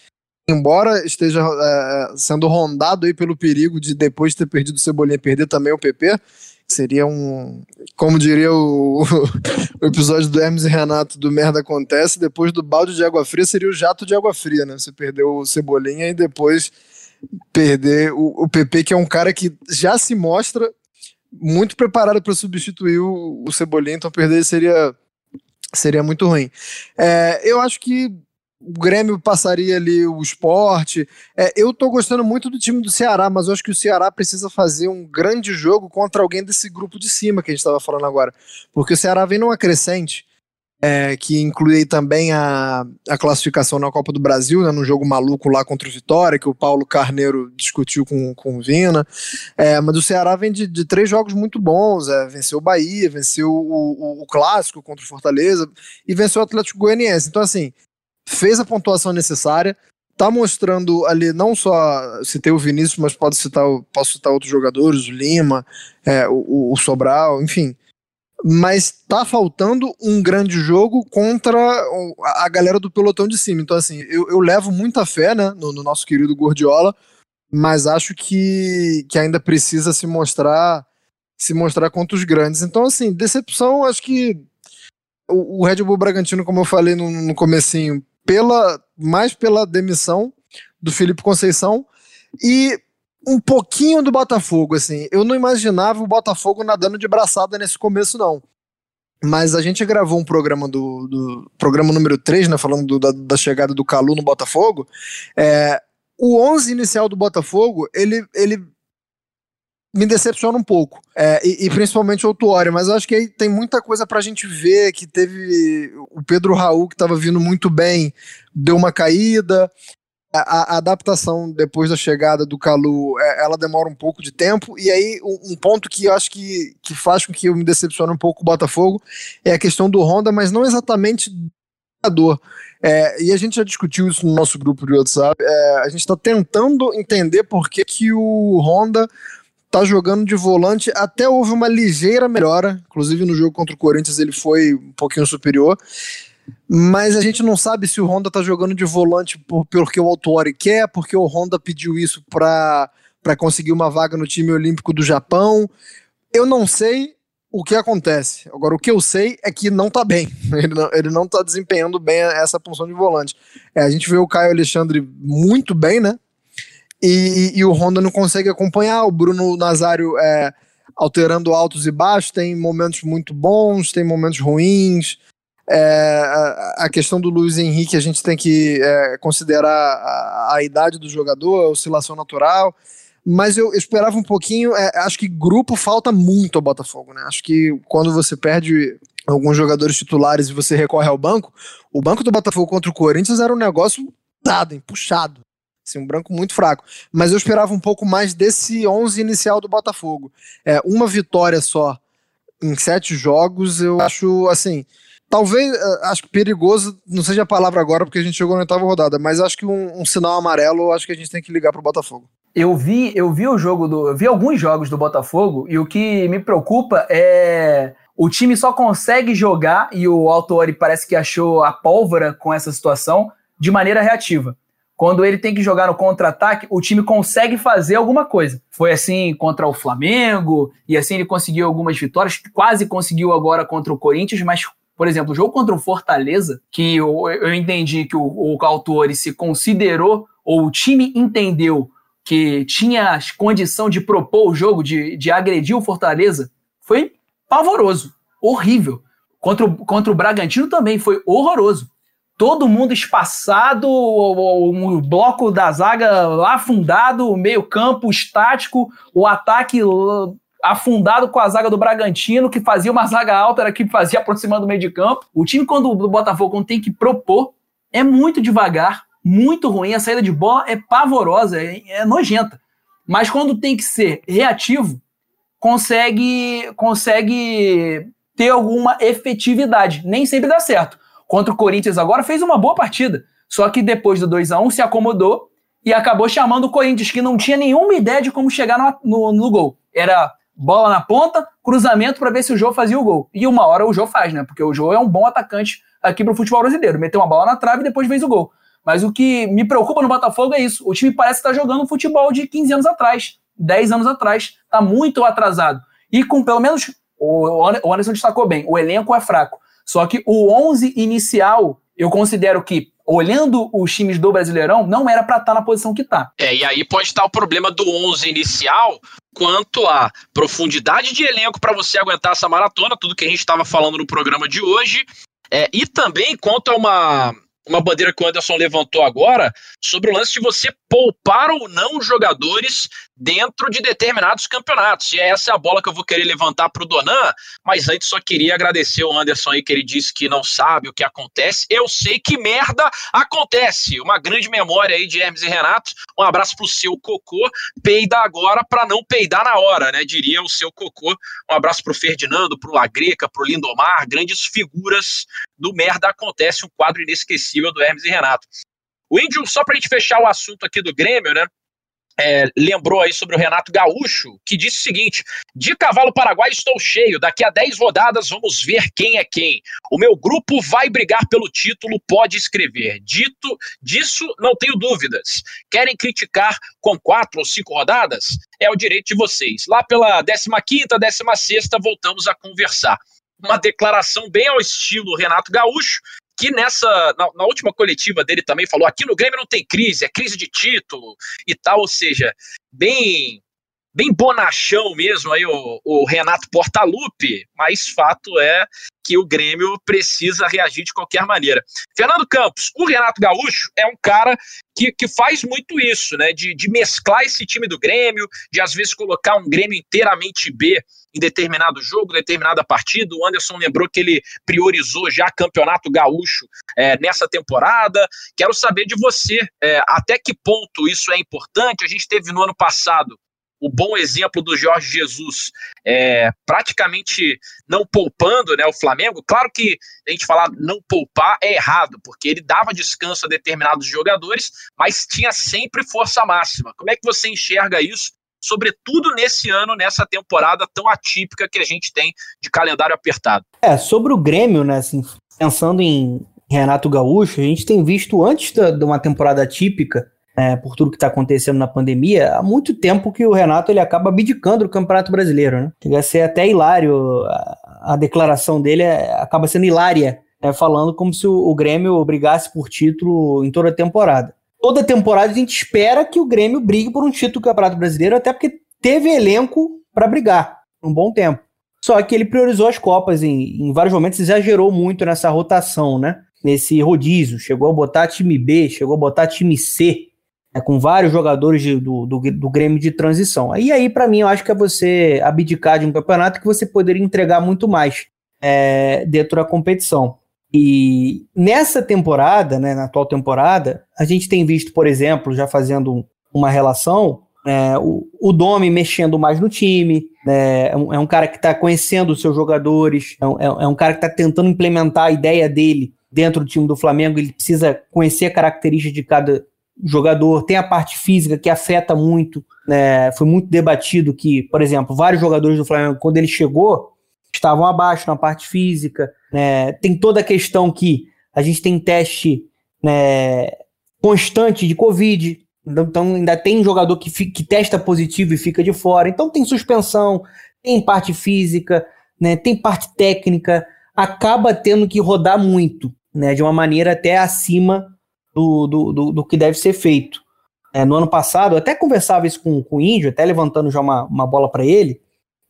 Embora esteja é, sendo rondado aí pelo perigo de depois de ter perdido o Cebolinha perder também o PP, Seria um. Como diria o, o, episódio do Hermes e Renato do Merda Acontece, depois do balde de água fria seria o jato de água fria, né? Você perdeu o Cebolinha e depois perder o, o PP, que é um cara que já se mostra muito preparado para substituir o, o Cebolinha, então perder seria, seria muito ruim. É, eu acho que o Grêmio passaria ali o esporte. É, eu tô gostando muito do time do Ceará, mas eu acho que o Ceará precisa fazer um grande jogo contra alguém desse grupo de cima que a gente estava falando agora. Porque o Ceará vem numa crescente, é, que inclui também a, a classificação na Copa do Brasil, né, no jogo maluco lá contra o Vitória, que o Paulo Carneiro discutiu com, com o Vina. É, mas o Ceará vem de, de três jogos muito bons: é, venceu o Bahia, venceu o, o, o Clássico contra o Fortaleza e venceu o Atlético Goianiense. Então, assim fez a pontuação necessária, tá mostrando ali, não só citei o Vinícius, mas pode citar, posso citar outros jogadores, o Lima, é, o, o, Sobral, enfim. Mas tá faltando um grande jogo contra a galera do pelotão de cima. Então, assim, eu, eu levo muita fé né, no, no, nosso querido Gordiola, mas acho que, que ainda precisa se mostrar se mostrar contra os grandes. Então, assim, decepção, acho que o, o Red Bull Bragantino, como eu falei no, no comecinho, pela mais pela demissão do Felipe Conceição e um pouquinho do Botafogo, assim. Eu não imaginava o Botafogo nadando de braçada nesse começo, não. Mas a gente gravou um programa do, do programa número 3, né, falando do, da, da, chegada do Calu no Botafogo. É, o 11 inicial do Botafogo, ele, ele me decepciona um pouco. É, e, e, principalmente o Tuori, mas acho que aí tem muita coisa pra gente ver, que teve o Pedro Raul, que estava vindo muito bem, deu uma caída, a, a, adaptação depois da chegada do Calu, é, ela demora um pouco de tempo, e aí um, um, ponto que eu acho que, que faz com que eu me decepcione um pouco o Botafogo é a questão do Honda, mas não exatamente do jogador. É, e a gente já discutiu isso no nosso grupo de WhatsApp. É, a gente está tentando entender por que, que o Honda tá jogando de volante, até houve uma ligeira melhora, inclusive no jogo contra o Corinthians ele foi um pouquinho superior, mas a gente não sabe se o Honda tá jogando de volante por, porque o Autori quer, porque o Honda pediu isso para conseguir uma vaga no time olímpico do Japão. Eu não sei o que acontece. Agora, o que eu sei é que não tá bem. Ele não, ele não tá desempenhando bem essa função de volante. É, a gente vê o Caio Alexandre muito bem, né? E, e, o Honda não consegue acompanhar. O Bruno Nazário é, alterando altos e baixos, tem momentos muito bons, tem momentos ruins. É, a, a, questão do Luiz Henrique, a gente tem que é, considerar a, a, idade do jogador, a oscilação natural. Mas eu esperava um pouquinho. É, acho que grupo falta muito ao Botafogo, né? Acho que quando você perde alguns jogadores titulares e você recorre ao banco, o banco do Botafogo contra o Corinthians era um negócio dado, puxado. Assim, um branco muito fraco. Mas eu esperava um pouco mais desse 11 inicial do Botafogo. É, uma vitória só em sete jogos, eu acho assim. Talvez, é, acho que perigoso, não seja a palavra agora, porque a gente chegou na oitava rodada, mas acho que um, um sinal amarelo, acho que a gente tem que ligar pro Botafogo. Eu vi, eu vi o jogo do. Eu vi alguns jogos do Botafogo, e o que me preocupa é. O time só consegue jogar, e o Autori parece que achou a pólvora com essa situação, de maneira reativa. Quando ele tem que jogar no contra-ataque, o time consegue fazer alguma coisa. Foi assim contra o Flamengo, e assim ele conseguiu algumas vitórias, quase conseguiu agora contra o Corinthians, mas, por exemplo, o jogo contra o Fortaleza, que eu, eu entendi que o, o Autori se considerou, ou o time entendeu que tinha condição de propor o jogo, de, de agredir o Fortaleza, foi pavoroso, horrível. Contra o, contra o Bragantino também foi horroroso todo mundo espaçado, o, o, o, bloco da zaga lá afundado, o meio-campo estático, o ataque afundado com a zaga do Bragantino, que fazia uma zaga alta, era que fazia aproximando do meio de campo. O time, quando o Botafogo tem que propor, é muito devagar, muito ruim. A saída de bola é pavorosa, é, é nojenta. Mas quando tem que ser reativo, consegue, consegue ter alguma efetividade. Nem sempre dá certo contra o Corinthians agora, fez uma boa partida. Só que depois do 2 a 1 se acomodou e acabou chamando o Corinthians, que não tinha nenhuma ideia de como chegar no, no, no gol. Era bola na ponta, cruzamento para ver se o Jô fazia o gol. E uma hora o Jô faz, né? Porque o Jô é um bom atacante aqui pro futebol brasileiro. Meteu uma bola na trave e depois fez o gol. Mas o que me preocupa no Botafogo é isso. O time parece estar jogando futebol de 15 anos atrás, 10 anos atrás. Está muito atrasado. E com pelo menos. O Anderson destacou bem: o elenco é fraco. Só que o 11 inicial, eu considero que olhando os times do Brasileirão, não era para estar tá na posição que está. É, e aí pode estar o problema do 11 inicial quanto à profundidade de elenco para você aguentar essa maratona, tudo que a gente estava falando no programa de hoje, é, e também quanto a uma uma bandeira que o Anderson levantou agora sobre o lance de você poupar ou não jogadores dentro de determinados campeonatos. E essa é a bola que eu vou querer levantar para o Donan, mas antes só queria agradecer o Anderson aí que ele disse que não sabe o que acontece. Eu sei que merda acontece. Uma grande memória aí de Hermes e Renato. Um abraço pro seu cocô. Peida agora para não peidar na hora, né? Diria o seu cocô. Um abraço pro Ferdinando, pro Lagreca, pro Lindomar, grandes figuras do merda acontece, um quadro inesquecível do Hermes e Renato. O Índio, só para a gente fechar o assunto aqui do Grêmio, né? É, lembrou aí sobre o Renato Gaúcho, que disse o seguinte: de cavalo paraguai estou cheio, daqui a 10 rodadas vamos ver quem é quem. O meu grupo vai brigar pelo título, pode escrever. Dito disso, não tenho dúvidas. Querem criticar com quatro ou cinco rodadas? É o direito de vocês. Lá pela 15, 16, voltamos a conversar. Uma declaração bem ao estilo Renato Gaúcho, que nessa, na, na, última coletiva dele também falou, aqui no Grêmio não tem crise, é crise de título e tal, ou seja, bem bem bonachão mesmo aí o, o Renato Portaluppi, mas fato é que o Grêmio precisa reagir de qualquer maneira. Fernando Campos, o Renato Gaúcho é um cara que, que faz muito isso, né? De, de mesclar esse time do Grêmio, de às vezes colocar um Grêmio inteiramente B em determinado jogo, determinada partida. O Anderson lembrou que ele priorizou já campeonato gaúcho é, nessa temporada. Quero saber de você é, até que ponto isso é importante. A gente teve no ano passado o bom exemplo do Jorge Jesus é, praticamente não poupando né, o Flamengo. Claro que a gente falar não poupar é errado, porque ele dava descanso a determinados jogadores, mas tinha sempre força máxima. Como é que você enxerga isso? Sobretudo nesse ano, nessa temporada tão atípica que a gente tem de calendário apertado. É, sobre o Grêmio, né, assim, pensando em Renato Gaúcho, a gente tem visto antes de uma temporada atípica é, por tudo que está acontecendo na pandemia, há muito tempo que o Renato ele acaba abdicando do Campeonato Brasileiro, né? Chega a ser até hilário, a, a declaração dele é, acaba sendo hilária, né? falando como se o, o Grêmio brigasse por título em toda a temporada. Toda temporada a gente espera que o Grêmio brigue por um título do Campeonato Brasileiro, até porque teve elenco para brigar um bom tempo. Só que ele priorizou as Copas em, em vários momentos, exagerou muito nessa rotação, né? Nesse rodízio. Chegou a botar time B, chegou a botar time C, né? com vários jogadores de, do, do, do, Grêmio de transição. E aí, para mim, eu acho que é você abdicar de um campeonato que você poderia entregar muito mais é, dentro da competição. E nessa temporada, né, na atual temporada, a gente tem visto, por exemplo, já fazendo uma relação, é, o, o Domi mexendo mais no time, né, é, um, é um cara que está conhecendo os seus jogadores, é é, é um cara que está tentando implementar a ideia dele dentro do time do Flamengo, ele precisa conhecer a característica de cada jogador, tem a parte física que afeta muito, né, foi muito debatido que, por exemplo, vários jogadores do Flamengo, quando ele chegou, estavam abaixo na parte física, né, tem toda a questão que a gente tem teste né, constante de Covid, então ainda tem jogador que, que testa positivo e fica de fora. Então tem suspensão, tem parte física, né, tem parte técnica, acaba tendo que rodar muito, né, de uma maneira até acima do, do, do, do que deve ser feito. É, no ano passado, eu até conversava isso com, com o Índio, até levantando já uma, uma bola para ele,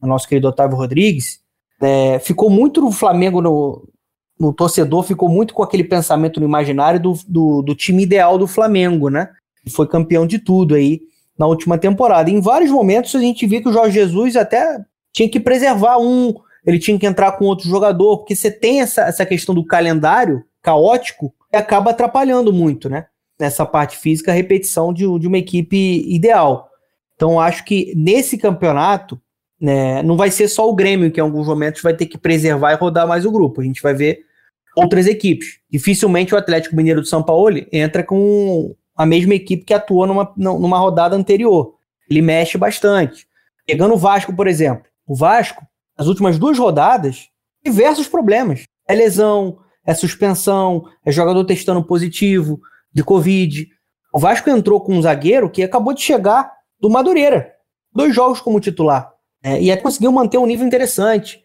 o nosso querido Otávio Rodrigues, é, ficou muito no Flamengo, no, no torcedor, ficou muito com aquele pensamento no imaginário do, do, do time ideal do Flamengo, né? foi campeão de tudo aí na última temporada. Em vários momentos a gente via que o Jorge Jesus até tinha que preservar um, ele tinha que entrar com outro jogador, porque você tem essa, essa questão do calendário caótico que acaba atrapalhando muito, né? Nessa parte física, a repetição de, de uma equipe ideal. Então, acho que nesse campeonato, né, não vai ser só o Grêmio que em alguns momentos vai ter que preservar e rodar mais o grupo. A gente vai ver outras equipes. Dificilmente o Atlético Mineiro do São Paulo entra com a mesma equipe que atuou numa, numa rodada anterior. Ele mexe bastante. Pegando o Vasco, por exemplo. O Vasco, nas últimas duas rodadas, diversos problemas. É lesão, é suspensão, é jogador testando positivo de Covid. O Vasco entrou com um zagueiro que acabou de chegar do Madureira. Dois jogos como titular. É, e aí conseguiu manter um nível interessante.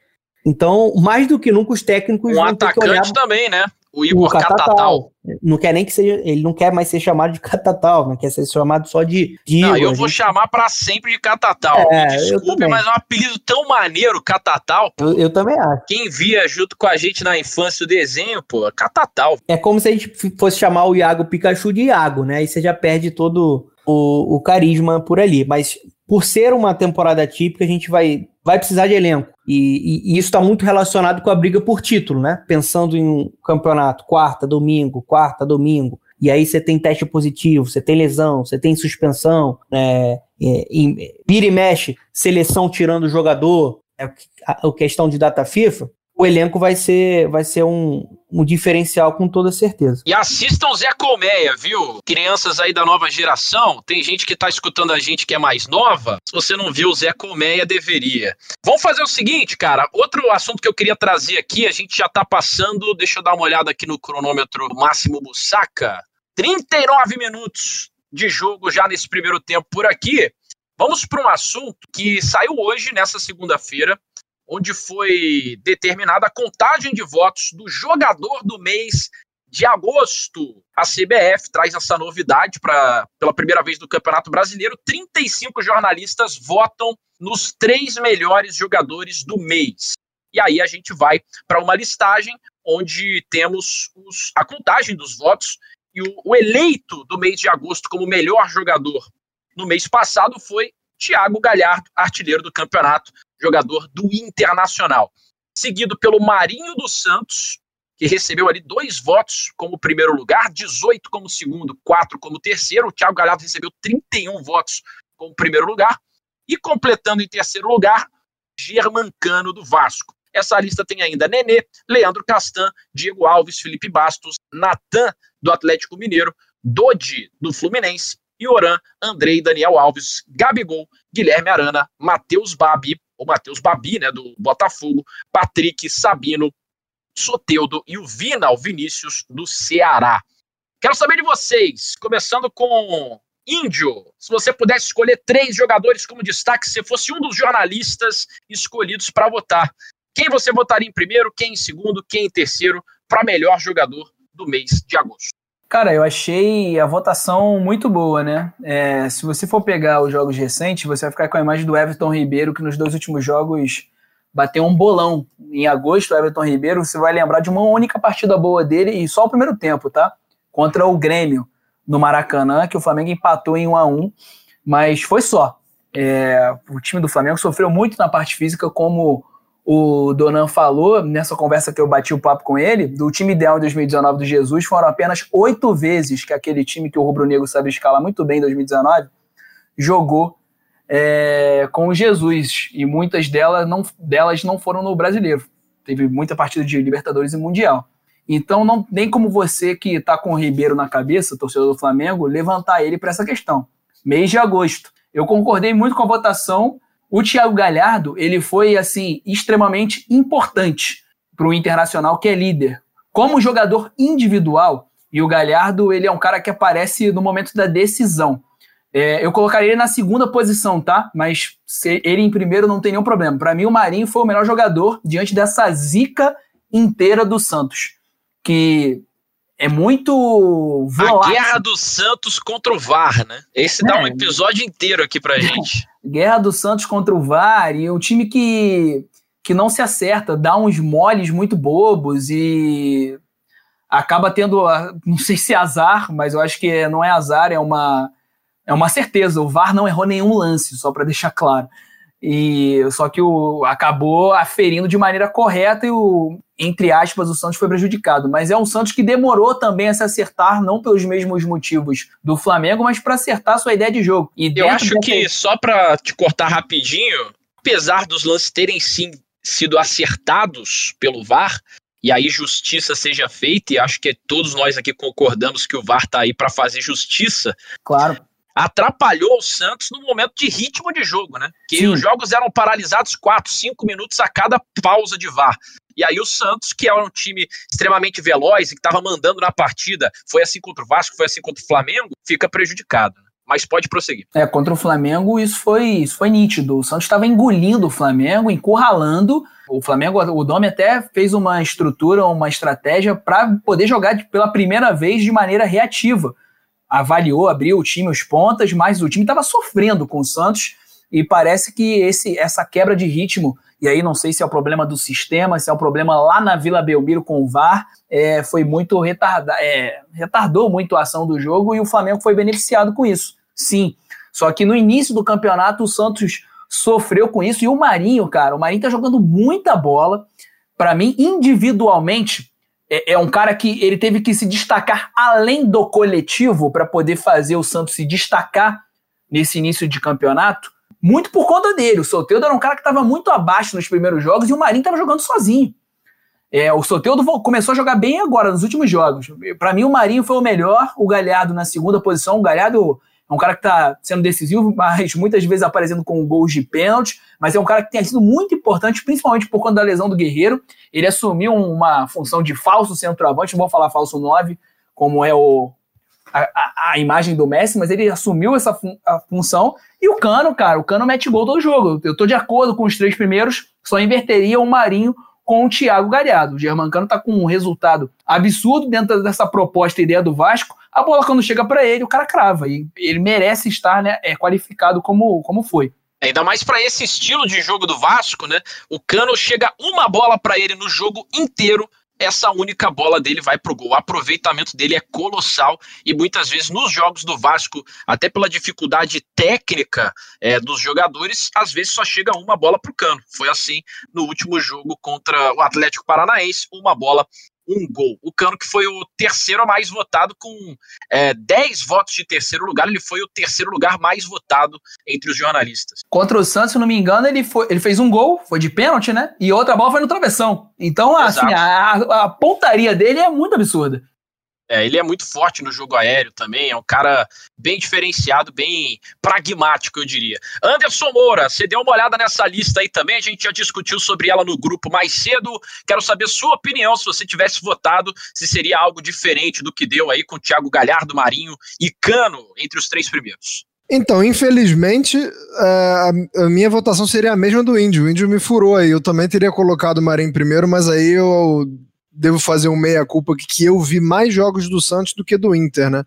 Então, mais do que nunca, os técnicos. Um atacante olhar... também, né? O Igor o Catatal. Catatal. Não quer nem que seja, ele não quer mais ser chamado de Catatal, não quer ser chamado só de, de Não, Igor, eu vou gente... chamar para sempre de Catatal. É, Me desculpe, mas é um apelido tão maneiro, Catatal. Eu, eu, também acho. Quem via junto com a gente na infância o desenho, pô, Catatal. É como se a gente fosse chamar o Iago Pikachu de Iago, né? Aí você já perde todo o, o carisma por ali. Mas por ser uma temporada típica, a gente vai, vai precisar de elenco. E, e, e isso está muito relacionado com a briga por título, né? Pensando em um campeonato, quarta, domingo, quarta, domingo. E aí você tem teste positivo, você tem lesão, você tem suspensão, né? É, vira e mexe, seleção tirando o jogador, é, a, a questão de data FIFA o elenco vai ser, vai ser um, um diferencial com toda certeza. E assistam Zé Colmeia, viu? Crianças aí da nova geração, tem gente que tá escutando a gente que é mais nova. Se você não viu o Zé Colmeia, deveria. Vamos fazer o seguinte, cara. Outro assunto que eu queria trazer aqui, a gente já tá passando, deixa eu dar uma olhada aqui no cronômetro Máximo Bussaca. 39 minutos de jogo já nesse primeiro tempo por aqui. Vamos para um assunto que saiu hoje, nessa segunda-feira, onde foi determinada a contagem de votos do jogador do mês de agosto. A CBF traz essa novidade para pela primeira vez no Campeonato Brasileiro. 35 jornalistas votam nos três melhores jogadores do mês. E aí a gente vai para uma listagem onde temos os, a contagem dos votos e o, o eleito do mês de agosto como melhor jogador no mês passado foi Thiago Galhardo, artilheiro do campeonato, jogador do Internacional. Seguido pelo Marinho dos Santos, que recebeu ali dois votos como primeiro lugar, 18 como segundo, 4 como terceiro. O Thiago Galhardo recebeu 31 votos como primeiro lugar. E completando em terceiro lugar, Germancano do Vasco. Essa lista tem ainda Nenê, Leandro Castan, Diego Alves, Felipe Bastos, Natan do Atlético Mineiro, Dodi do Fluminense, Ioran, Andrei, Daniel Alves, Gabigol, Guilherme Arana, Matheus Babi, ou Matheus Babi, né, do Botafogo, Patrick, Sabino, Soteudo e o Vina, o Vinícius, do Ceará. Quero saber de vocês, começando com Índio. Se você pudesse escolher três jogadores como destaque, se fosse um dos jornalistas escolhidos para votar, quem você votaria em primeiro, quem em segundo, quem em terceiro para melhor jogador do mês de agosto? Cara, eu achei a votação muito boa, né? É, se você for pegar os jogos recentes, você vai ficar com a imagem do Everton Ribeiro, que nos dois últimos jogos bateu um bolão. Em agosto, o Everton Ribeiro, você vai lembrar de uma única partida boa dele, e só o primeiro tempo, tá? Contra o Grêmio, no Maracanã, que o Flamengo empatou em 1 a 1 mas foi só. É, o time do Flamengo sofreu muito na parte física, como o Donan falou nessa conversa que eu bati o papo com ele, do time ideal em 2019 do Jesus, foram apenas oito vezes que aquele time que o Rubro Negro sabe escalar muito bem em 2019 jogou é, com o Jesus. E muitas delas não, delas não foram no brasileiro. Teve muita partida de Libertadores e Mundial. Então, não nem como você que está com o Ribeiro na cabeça, torcedor do Flamengo, levantar ele para essa questão. Mês de agosto. Eu concordei muito com a votação o Thiago Galhardo, ele foi assim extremamente importante para o Internacional, que é líder. Como jogador individual, e o Galhardo, ele é um cara que aparece no momento da decisão. É, eu colocaria ele na segunda posição, tá? Mas ele em primeiro não tem nenhum problema. Para mim, o Marinho foi o melhor jogador diante dessa zica inteira do Santos. Que é muito volátil. A guerra do Santos contra o VAR, né? Esse é. dá um episódio inteiro aqui pra gente. Guerra do Santos contra o VAR e um time que, que não se acerta, dá uns moles muito bobos e acaba tendo, não sei se é azar, mas eu acho que não é azar, é uma, é uma certeza. O VAR não errou nenhum lance, só para deixar claro. E só que o acabou aferindo de maneira correta e o entre aspas o Santos foi prejudicado, mas é um Santos que demorou também a se acertar não pelos mesmos motivos do Flamengo, mas para acertar sua ideia de jogo. E eu acho dessa... que só para te cortar rapidinho, apesar dos lances terem sim sido acertados pelo VAR, e aí justiça seja feita, e acho que todos nós aqui concordamos que o VAR tá aí para fazer justiça. Claro atrapalhou o Santos no momento de ritmo de jogo, né? Que Sim. os jogos eram paralisados 4, 5 minutos a cada pausa de VAR. E aí o Santos, que era um time extremamente veloz e que estava mandando na partida, foi assim contra o Vasco, foi assim contra o Flamengo, fica prejudicado. Né? Mas pode prosseguir. É, contra o Flamengo isso foi, isso foi nítido. O Santos estava engolindo o Flamengo, encurralando. O Flamengo, o Domi até fez uma estrutura, uma estratégia para poder jogar pela primeira vez de maneira reativa avaliou, abriu o time, os pontas, mas o time estava sofrendo com o Santos e parece que esse, essa quebra de ritmo, e aí não sei se é o problema do sistema, se é o problema lá na Vila Belmiro com o VAR, é, foi muito retardado, é, retardou muito a ação do jogo e o Flamengo foi beneficiado com isso. Sim. Só que no início do campeonato o Santos sofreu com isso e o Marinho, cara, o Marinho tá jogando muita bola. Para mim, individualmente, é, é um cara que ele teve que se destacar além do coletivo para poder fazer o Santos se destacar nesse início de campeonato, muito por conta dele. O Soteudo era um cara que estava muito abaixo nos primeiros jogos e o Marinho estava jogando sozinho. É, o Soteudo começou a jogar bem agora, nos últimos jogos. Para mim, o Marinho foi o melhor, o Galhardo na segunda posição. O Galhardo é um cara que está sendo decisivo, mas muitas vezes aparecendo com gols de pênalti. Mas é um cara que tem sido muito importante, principalmente por conta da lesão do Guerreiro. Ele assumiu uma função de falso centroavante, não vou falar falso 9, como é o, a, a, imagem do Messi, mas ele assumiu essa fun a função. E o Cano, cara, o Cano mete gol todo jogo. Eu tô de acordo com os três primeiros, só inverteria o Marinho com o Thiago Galhardo. O Germancano tá com um resultado absurdo dentro dessa proposta e ideia do Vasco, a bola quando chega para ele, o cara crava. E ele merece estar né, é, qualificado como, como foi. Ainda mais para esse estilo de jogo do Vasco, né? O Cano chega uma bola para ele no jogo inteiro, essa única bola dele vai pro gol. O aproveitamento dele é colossal e muitas vezes nos jogos do Vasco, até pela dificuldade técnica é, dos jogadores, às vezes só chega uma bola pro Cano. Foi assim no último jogo contra o Atlético Paranaense, uma bola um gol. O Cano, que foi o terceiro mais votado, com é, 10 votos de terceiro lugar, ele foi o terceiro lugar mais votado entre os jornalistas. Contra o Santos, se não me engano, ele, foi, ele fez um gol, foi de pênalti, né? E outra bola foi no travessão. Então, assim, a, a pontaria dele é muito absurda. É, ele é muito forte no jogo aéreo também, é um cara bem diferenciado, bem pragmático, eu diria. Anderson Moura, você deu uma olhada nessa lista aí também, a gente já discutiu sobre ela no grupo mais cedo. Quero saber sua opinião, se você tivesse votado, se seria algo diferente do que deu aí com Thiago Galhardo, Marinho e Cano entre os três primeiros. Então, infelizmente, a, a minha votação seria a mesma do Índio. O Índio me furou aí. Eu também teria colocado o Marinho primeiro, mas aí eu devo fazer um meia-culpa que, eu vi mais jogos do Santos do que do Inter, né?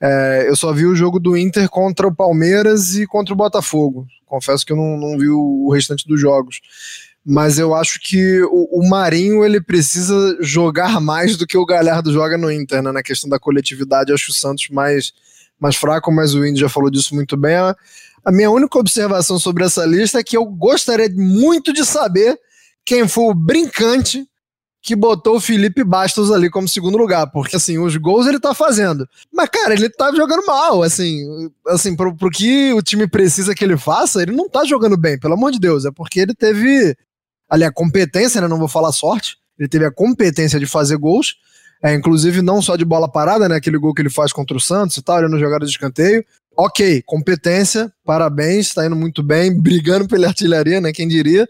É, eu só vi o jogo do Inter contra o Palmeiras e contra o Botafogo. Confesso que eu não, não vi o, restante dos jogos. Mas eu acho que o, o, Marinho ele precisa jogar mais do que o Galhardo joga no Inter, né? Na questão da coletividade, acho o Santos mais, mais fraco, mas o Indy já falou disso muito bem. A, a minha única observação sobre essa lista é que eu gostaria muito de saber quem foi o brincante que botou o Felipe Bastos ali como segundo lugar, porque assim, os gols ele tá fazendo. Mas, cara, ele tá jogando mal, assim, assim, pro, pro que o time precisa que ele faça, ele não tá jogando bem, pelo amor de Deus, é porque ele teve ali a competência, né, não vou falar sorte, ele teve a competência de fazer gols, é, inclusive não só de bola parada, né, aquele gol que ele faz contra o Santos e tal, no jogada de escanteio, ok, competência, parabéns, tá indo muito bem, brigando pela artilharia, né, quem diria,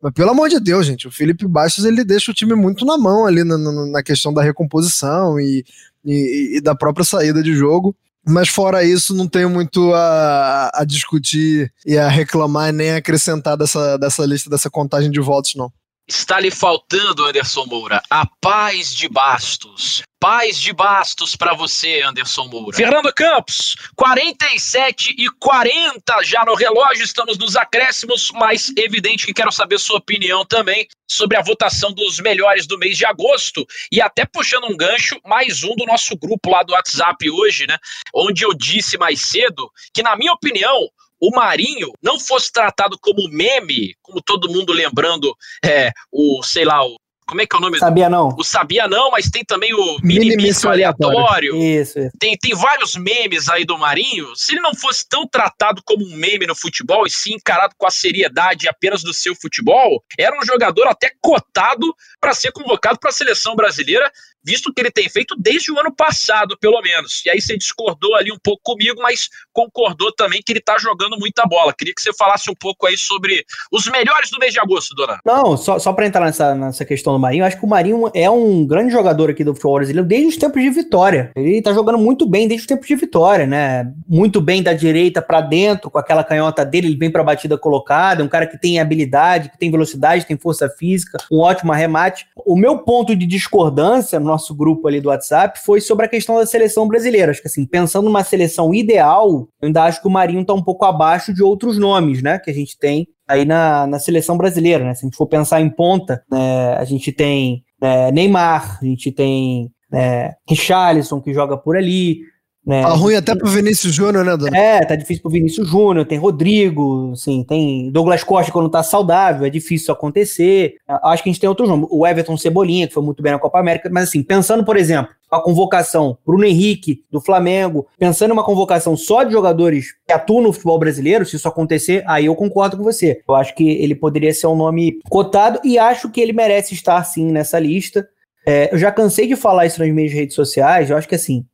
mas pelo amor de Deus, gente, o Felipe Bastos ele deixa o time muito na mão ali na, na questão da recomposição e, e, e, da própria saída de jogo. Mas fora isso, não tenho muito a, a discutir e a reclamar nem acrescentar dessa, dessa lista, dessa contagem de votos, não. Está lhe faltando, Anderson Moura, a paz de Bastos. Paz de Bastos para você, Anderson Moura. Fernando Campos, 47 e 40 já no relógio, estamos nos acréscimos, mas evidente que quero saber sua opinião também sobre a votação dos melhores do mês de agosto e até puxando um gancho, mais um do nosso grupo lá do WhatsApp hoje, né? Onde eu disse mais cedo que, na minha opinião, o Marinho não fosse tratado como meme, como todo mundo lembrando, é, o, sei lá, o como é que é o nome? Sabia não. O Sabia não, mas tem também o Minimício aleatório. Isso, isso. Tem, tem vários memes aí do Marinho. Se ele não fosse tão tratado como um meme no futebol e sim encarado com a seriedade apenas do seu futebol, era um jogador até cotado para ser convocado para a seleção brasileira visto que ele tem feito desde o ano passado, pelo menos. E aí você discordou ali um pouco comigo, mas concordou também que ele tá jogando muita bola. Queria que você falasse um pouco aí sobre os melhores do mês de agosto, dona. Não, só, só para entrar nessa, nessa questão Marinho, acho que o Marinho é um grande jogador aqui do futebol brasileiro desde os tempos de vitória. Ele tá jogando muito bem desde os tempos de vitória, né? Muito bem da direita para dentro, com aquela canhota dele, ele vem pra batida colocada, é um cara que tem habilidade, que tem velocidade, tem força física, um ótimo arremate. O meu ponto de discordância no nosso grupo ali do WhatsApp foi sobre a questão da seleção brasileira. Acho que assim, pensando numa seleção ideal, eu ainda acho que o Marinho está um pouco abaixo de outros nomes, né, que a gente tem aí na, na seleção brasileira, né? Se a gente for pensar em ponta, né, a gente tem né, Neymar, a gente tem né, Richarlison que joga por ali, né? Tá ruim até pro Vinícius Júnior, né, Dona? É, tá difícil pro Vinícius Júnior, tem Rodrigo, assim, tem Douglas Costa quando tá saudável, é difícil isso acontecer. Acho que a gente tem outros nomes. O Everton Cebolinha, que foi muito bem na Copa América, mas assim, pensando, por exemplo, a convocação Bruno Henrique do Flamengo, pensando em uma convocação só de jogadores que atuam no futebol brasileiro, se isso acontecer, aí eu concordo com você. Eu acho que ele poderia ser um nome cotado e acho que ele merece estar sim nessa lista. É, eu já cansei de falar isso nas minhas redes sociais, eu acho que assim,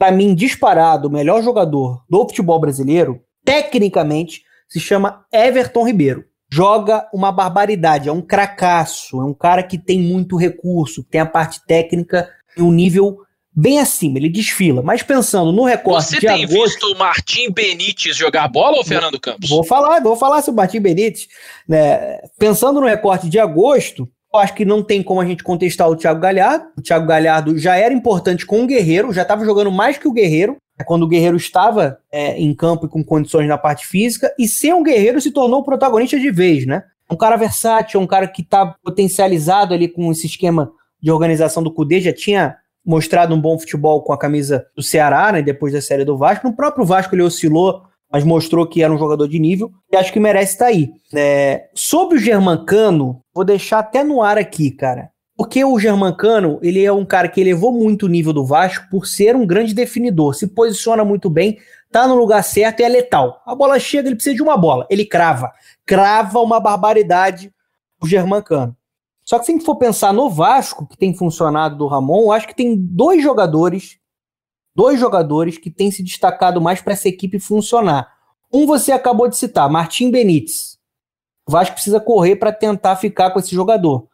para mim, disparado, o melhor jogador do futebol brasileiro, tecnicamente, se chama Everton Ribeiro. Joga uma barbaridade, é um cracaço, é um cara que tem muito recurso, tem a parte técnica em um nível bem acima, ele desfila. Mas pensando no recorte Você de tem agosto, visto o Martim Benítez jogar bola ou Fernando Campos? Vou falar, vou falar sobre o Martim Benítez. Né? Pensando no recorte de agosto, eu acho que não tem como a gente contestar o Thiago Galhardo. O Thiago Galhardo já era importante com o Guerreiro, já estava jogando mais que o Guerreiro, é quando o Guerreiro estava é, em campo e com condições na parte física, e sem o Guerreiro se tornou o protagonista de vez, né? Um cara versátil, um cara que está potencializado ali com esse esquema de organização do Cudê, já tinha mostrado um bom futebol com a camisa do Ceará, né, depois da série do Vasco. No próprio Vasco ele oscilou mas mostrou que era um jogador de nível e acho que merece estar aí. É, sobre o Germancano, vou deixar até no ar aqui, cara. Porque o Germancano, ele é um cara que elevou muito o nível do Vasco por ser um grande definidor, se posiciona muito bem, tá no lugar certo e é letal. A bola chega, ele precisa de uma bola, ele crava. Crava uma barbaridade o Germancano. Só que se a gente for pensar no Vasco, que tem funcionado do Ramon, acho que tem dois jogadores, dois jogadores que têm se destacado mais para essa equipe funcionar. Um você acabou de citar, Martim Benítez. O Vasco precisa correr para tentar ficar com esse jogador.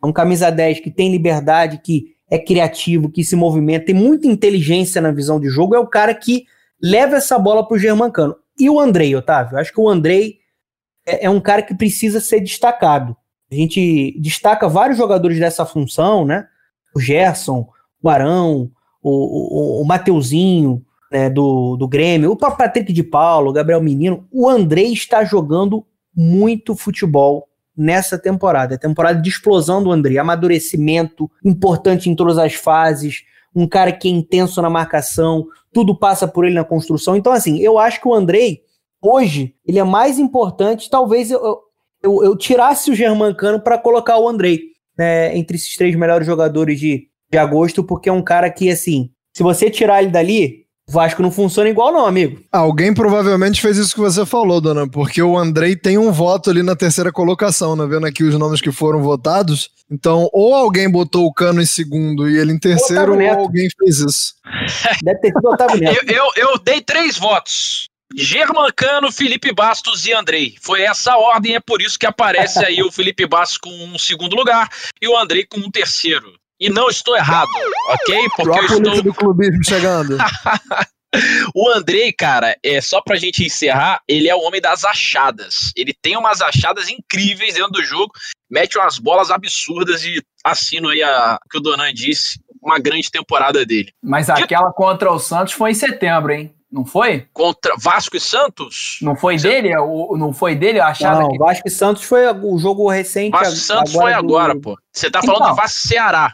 É um camisa 10 que tem liberdade, que é criativo, que se movimenta, tem muita inteligência na visão de jogo, é o cara que leva essa bola para o Germancano. E o Andrei, Otávio? Acho que o Andrei é, é um cara que precisa ser destacado. A gente destaca vários jogadores dessa função, né? O Gerson, o Arão, o, o, o Mateuzinho, né, do, do Grêmio, o Patrick de Paulo, o Gabriel Menino. O Andrei está jogando muito futebol nessa temporada. É temporada de explosão do André, amadurecimento importante em todas as fases, um cara que é intenso na marcação, tudo passa por ele na construção. Então, assim, eu acho que o Andrei, hoje, ele é mais importante. Talvez eu, eu, eu tirasse o Germancano para colocar o Andrei né, entre esses três melhores jogadores de, de agosto, porque é um cara que, assim, se você tirar ele dali, o Vasco não funciona igual, não, amigo. Alguém provavelmente fez isso que você falou, dona, porque o Andrei tem um voto ali na terceira colocação, né? Vendo aqui os nomes que foram votados. Então, ou alguém botou o Cano em segundo e ele em terceiro, ou alguém fez isso. Deve ter sido Otávio Neto. eu, eu, eu dei três votos. Germancano, Felipe Bastos e Andrei. Foi essa a ordem, é por isso que aparece aí o Felipe Bastos com um segundo lugar e o Andrei com um terceiro. E não estou errado, ok? Porque eu estou... do clubismo chegando. o Andrei, cara, é só pra gente encerrar, ele é o homem das achadas. Ele tem umas achadas incríveis dentro do jogo, mete umas bolas absurdas e assino aí a que o Donan disse, uma grande temporada dele. Mas aquela contra o Santos foi em setembro, hein? Não foi? Contra Vasco e Santos? Não foi dele? O, não foi dele a achada? Não, que... Vasco e Santos foi o jogo recente. Vasco e Santos foi agora, do... pô. Você tá falando então, de Vasco Ceará.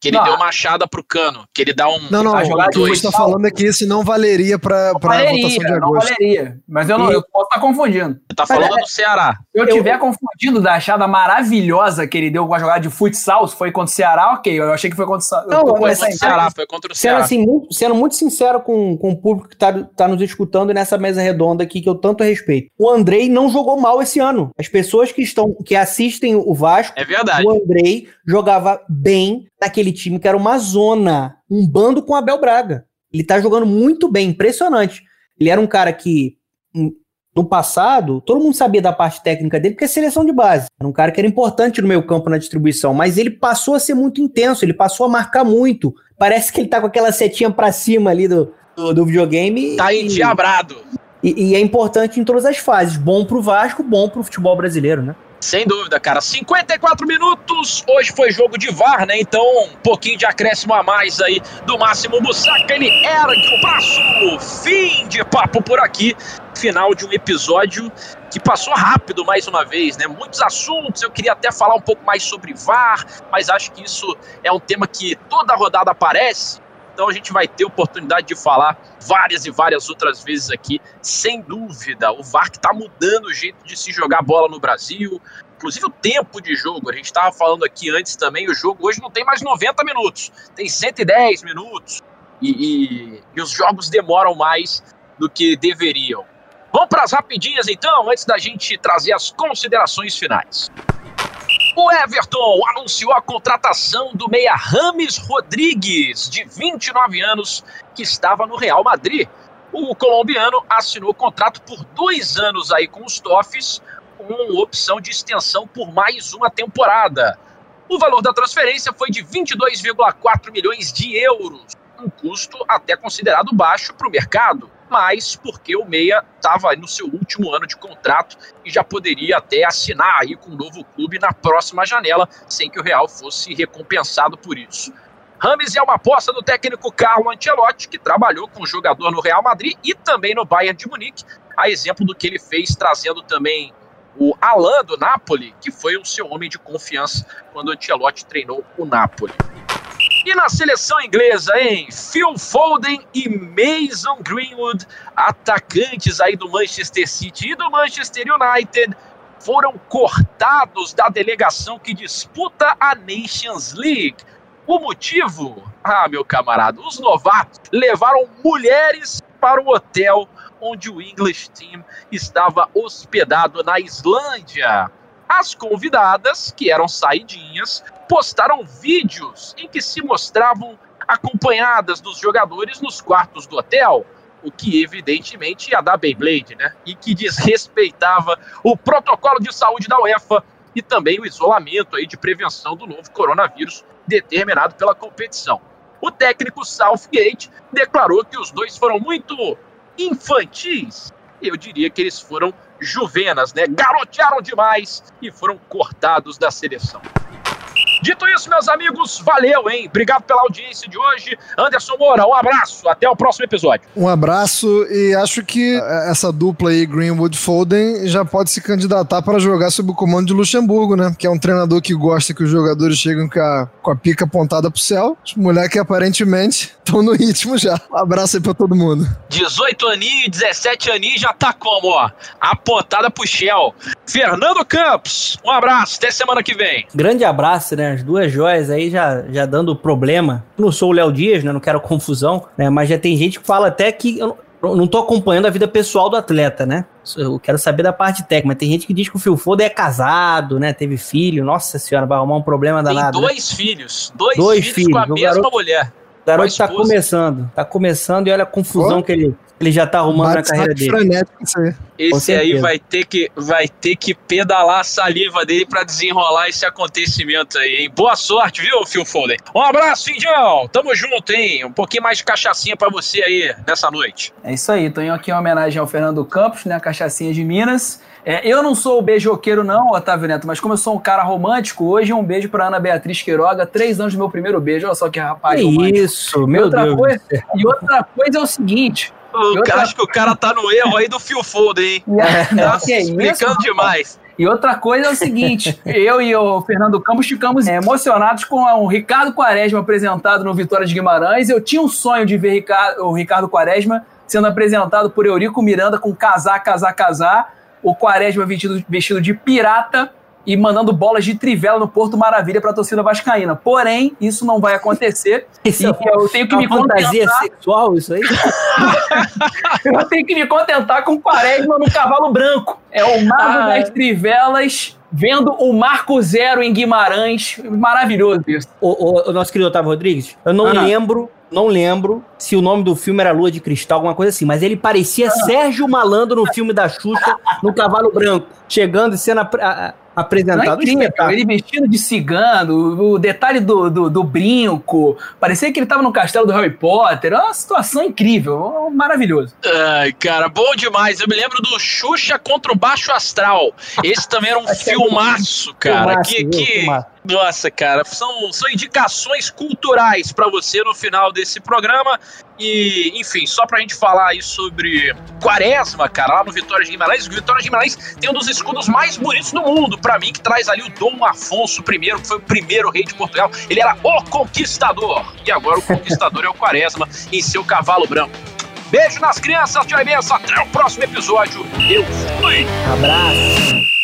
Que ele não, deu uma achada pro cano. Que ele dá um. Não, não. O que você está falando é que esse não valeria pra, pra valeria, votação de agosto. Não valeria. Mas eu, não, eu posso estar confundindo. Você tá falando é, do Ceará. Se eu estiver confundindo da achada maravilhosa que ele deu com a jogada de futsal, se foi contra o Ceará, ok. Eu achei que foi contra o Ceará. Não, foi contra o Ceará. Foi contra o Ceará. Sendo, assim, muito, sendo muito sincero com, com o público que tá, tá nos escutando nessa mesa redonda aqui, que eu tanto respeito. O Andrei não jogou mal esse ano. As pessoas que estão que assistem o Vasco. É verdade. O Andrei jogava bem naquele time que era uma zona, um bando com Abel Braga. Ele tá jogando muito bem, impressionante. Ele era um cara que, no passado, todo mundo sabia da parte técnica dele, porque é seleção de base. Era um cara que era importante no meio campo na distribuição, mas ele passou a ser muito intenso, ele passou a marcar muito. Parece que ele tá com aquela setinha pra cima ali do, do, do videogame. Tá endiabrado. E, e é importante em todas as fases. Bom pro Vasco, bom pro futebol brasileiro, né? Sem dúvida, cara. 54 minutos. Hoje foi jogo de VAR, né? Então, um pouquinho de acréscimo a mais aí do Máximo Bussaca. Ele ergue o braço. Fim de papo por aqui. Final de um episódio que passou rápido mais uma vez, né? Muitos assuntos. Eu queria até falar um pouco mais sobre VAR, mas acho que isso é um tema que toda rodada aparece. Então a gente vai ter oportunidade de falar várias e várias outras vezes aqui, sem dúvida. O VAR que está mudando o jeito de se jogar bola no Brasil, inclusive o tempo de jogo. A gente estava falando aqui antes também, o jogo hoje não tem mais 90 minutos, tem 110 minutos. E, e, e os jogos demoram mais do que deveriam. Vamos para as rapidinhas então, antes da gente trazer as considerações finais. O Everton anunciou a contratação do meia Rames Rodrigues, de 29 anos, que estava no Real Madrid. O colombiano assinou contrato por dois anos aí com os Toffs, com opção de extensão por mais uma temporada. O valor da transferência foi de 22,4 milhões de euros, um custo até considerado baixo para o mercado mas porque o Meia estava no seu último ano de contrato e já poderia até assinar aí com um novo clube na próxima janela, sem que o Real fosse recompensado por isso. Rames é uma aposta do técnico Carlo Ancelotti, que trabalhou com o jogador no Real Madrid e também no Bayern de Munique, a exemplo do que ele fez trazendo também o Alain do Napoli, que foi o seu homem de confiança quando Ancelotti treinou o Napoli. E na seleção inglesa, hein? Phil Foden e Mason Greenwood, atacantes aí do Manchester City e do Manchester United, foram cortados da delegação que disputa a Nations League. O motivo? Ah, meu camarada, os novatos levaram mulheres para o hotel onde o English Team estava hospedado na Islândia. As convidadas, que eram saidinhas, postaram vídeos em que se mostravam acompanhadas dos jogadores nos quartos do hotel, o que evidentemente ia dar Beyblade, né? E que desrespeitava o protocolo de saúde da UEFA e também o isolamento aí de prevenção do novo coronavírus determinado pela competição. O técnico Southgate declarou que os dois foram muito infantis. Eu diria que eles foram juvenas, né? Garotearam demais e foram cortados da seleção. Dito isso, meus amigos, valeu, hein? Obrigado pela audiência de hoje. Anderson Moura, um abraço. Até o próximo episódio. Um abraço e acho que essa dupla aí, Greenwood Foden, já pode se candidatar para jogar sob o comando de Luxemburgo, né? Que é um treinador que gosta que os jogadores cheguem com a, com a pica apontada pro céu. Os moleques aparentemente estão no ritmo já. Um abraço aí pra todo mundo. 18 aninhos, 17 aninhos, já tá como, ó? Apontada pro Shell. Fernando Campos, um abraço. Até semana que vem. Grande abraço, né? As duas joias aí já, já dando problema. Eu não sou o Léo Dias, né? Não quero confusão, né? Mas já tem gente que fala até que eu não- tô acompanhando a vida pessoal do atleta, né? Eu quero saber da parte técnica, mas tem gente que diz que o Phil Foden é casado, né? Teve filho. Nossa senhora, vai arrumar um problema Tem danado. né? dois filhos. Dois, Dois filhos, com a filhos, mesma garoto- mulher. O garoto tá começando. Tá começando e olha a confusão Ó. que ele, ele já tá arrumando na Bate-saque carreira dele. frenético isso aí. Esse aí vai ter, que, vai ter que pedalar a saliva dele pra desenrolar esse acontecimento aí, hein? Boa sorte, viu, Phil Foden? Um abraço, Indião! Tamo junto, hein? Um pouquinho mais de cachaçinha pra você aí nessa noite. É isso aí, tô indo aqui em homenagem ao Fernando Campos, né, a cachaçinha de Minas. É, eu não sou o beijoqueiro não, Otávio Neto, mas como eu sou um cara romântico, hoje um beijo pra Ana Beatriz Queiroga, três anos do meu primeiro beijo, olha só que rapaz Que romântico. isso, E meu outra Deus. coisa- e outra coisa é o seguinte, Eu outra- acho que o cara tá no erro aí do Phil Foden, hein? não, Tá é explicando isso, demais. E outra coisa é o seguinte, eu e o Fernando Campos ficamos é, emocionados com o Ricardo Quaresma apresentado no Vitória de Guimarães. Eu tinha um sonho de ver o Ricardo Quaresma sendo apresentado por Eurico Miranda com casar, casar, casar. O Quaresma vestido, vestido de pirata e mandando bolas de trivela no Porto Maravilha para a torcida vascaína. Porém, isso não vai acontecer. Isso e é eu tenho que uma me fantasia contentar, sexual, isso aí? eu tenho que me contentar com o Quaresma no cavalo branco. É o mago Ah, é. das trivelas vendo o Marco Zero em Guimarães. Maravilhoso isso. O, o- o nosso querido Otávio Rodrigues, eu não Ah. lembro, não lembro se o nome do filme era Lua de Cristal, alguma coisa assim, mas ele parecia Ah. Sérgio Malandro no filme da Xuxa, no Cavalo Branco, chegando e sendo apre- a- Não é apresentado. Incrível, espetáculo. ele vestido de cigano, o, detalhe do, do, do brinco, parecia que ele estava no castelo do Harry Potter, é uma situação incrível, maravilhoso. Ai, cara, bom demais. Eu me lembro do Xuxa contra o Baixo Astral. Esse também era um é filmaço, cara. Filmaço, que, viu? que... Filmaço. Nossa, cara, são, são indicações culturais pra você no final desse programa. E, enfim, só pra gente falar aí sobre Quaresma, cara, lá no Vitória de Guimarães. O Vitória de Guimarães tem um dos escudos mais bonitos do mundo, pra mim, que traz ali o Dom Afonso I, que foi o primeiro rei de Portugal. Ele era o conquistador. E agora o conquistador é o Quaresma em seu cavalo branco. Beijo nas crianças, tchau benção. Até o próximo episódio. Eu fui! Abraço.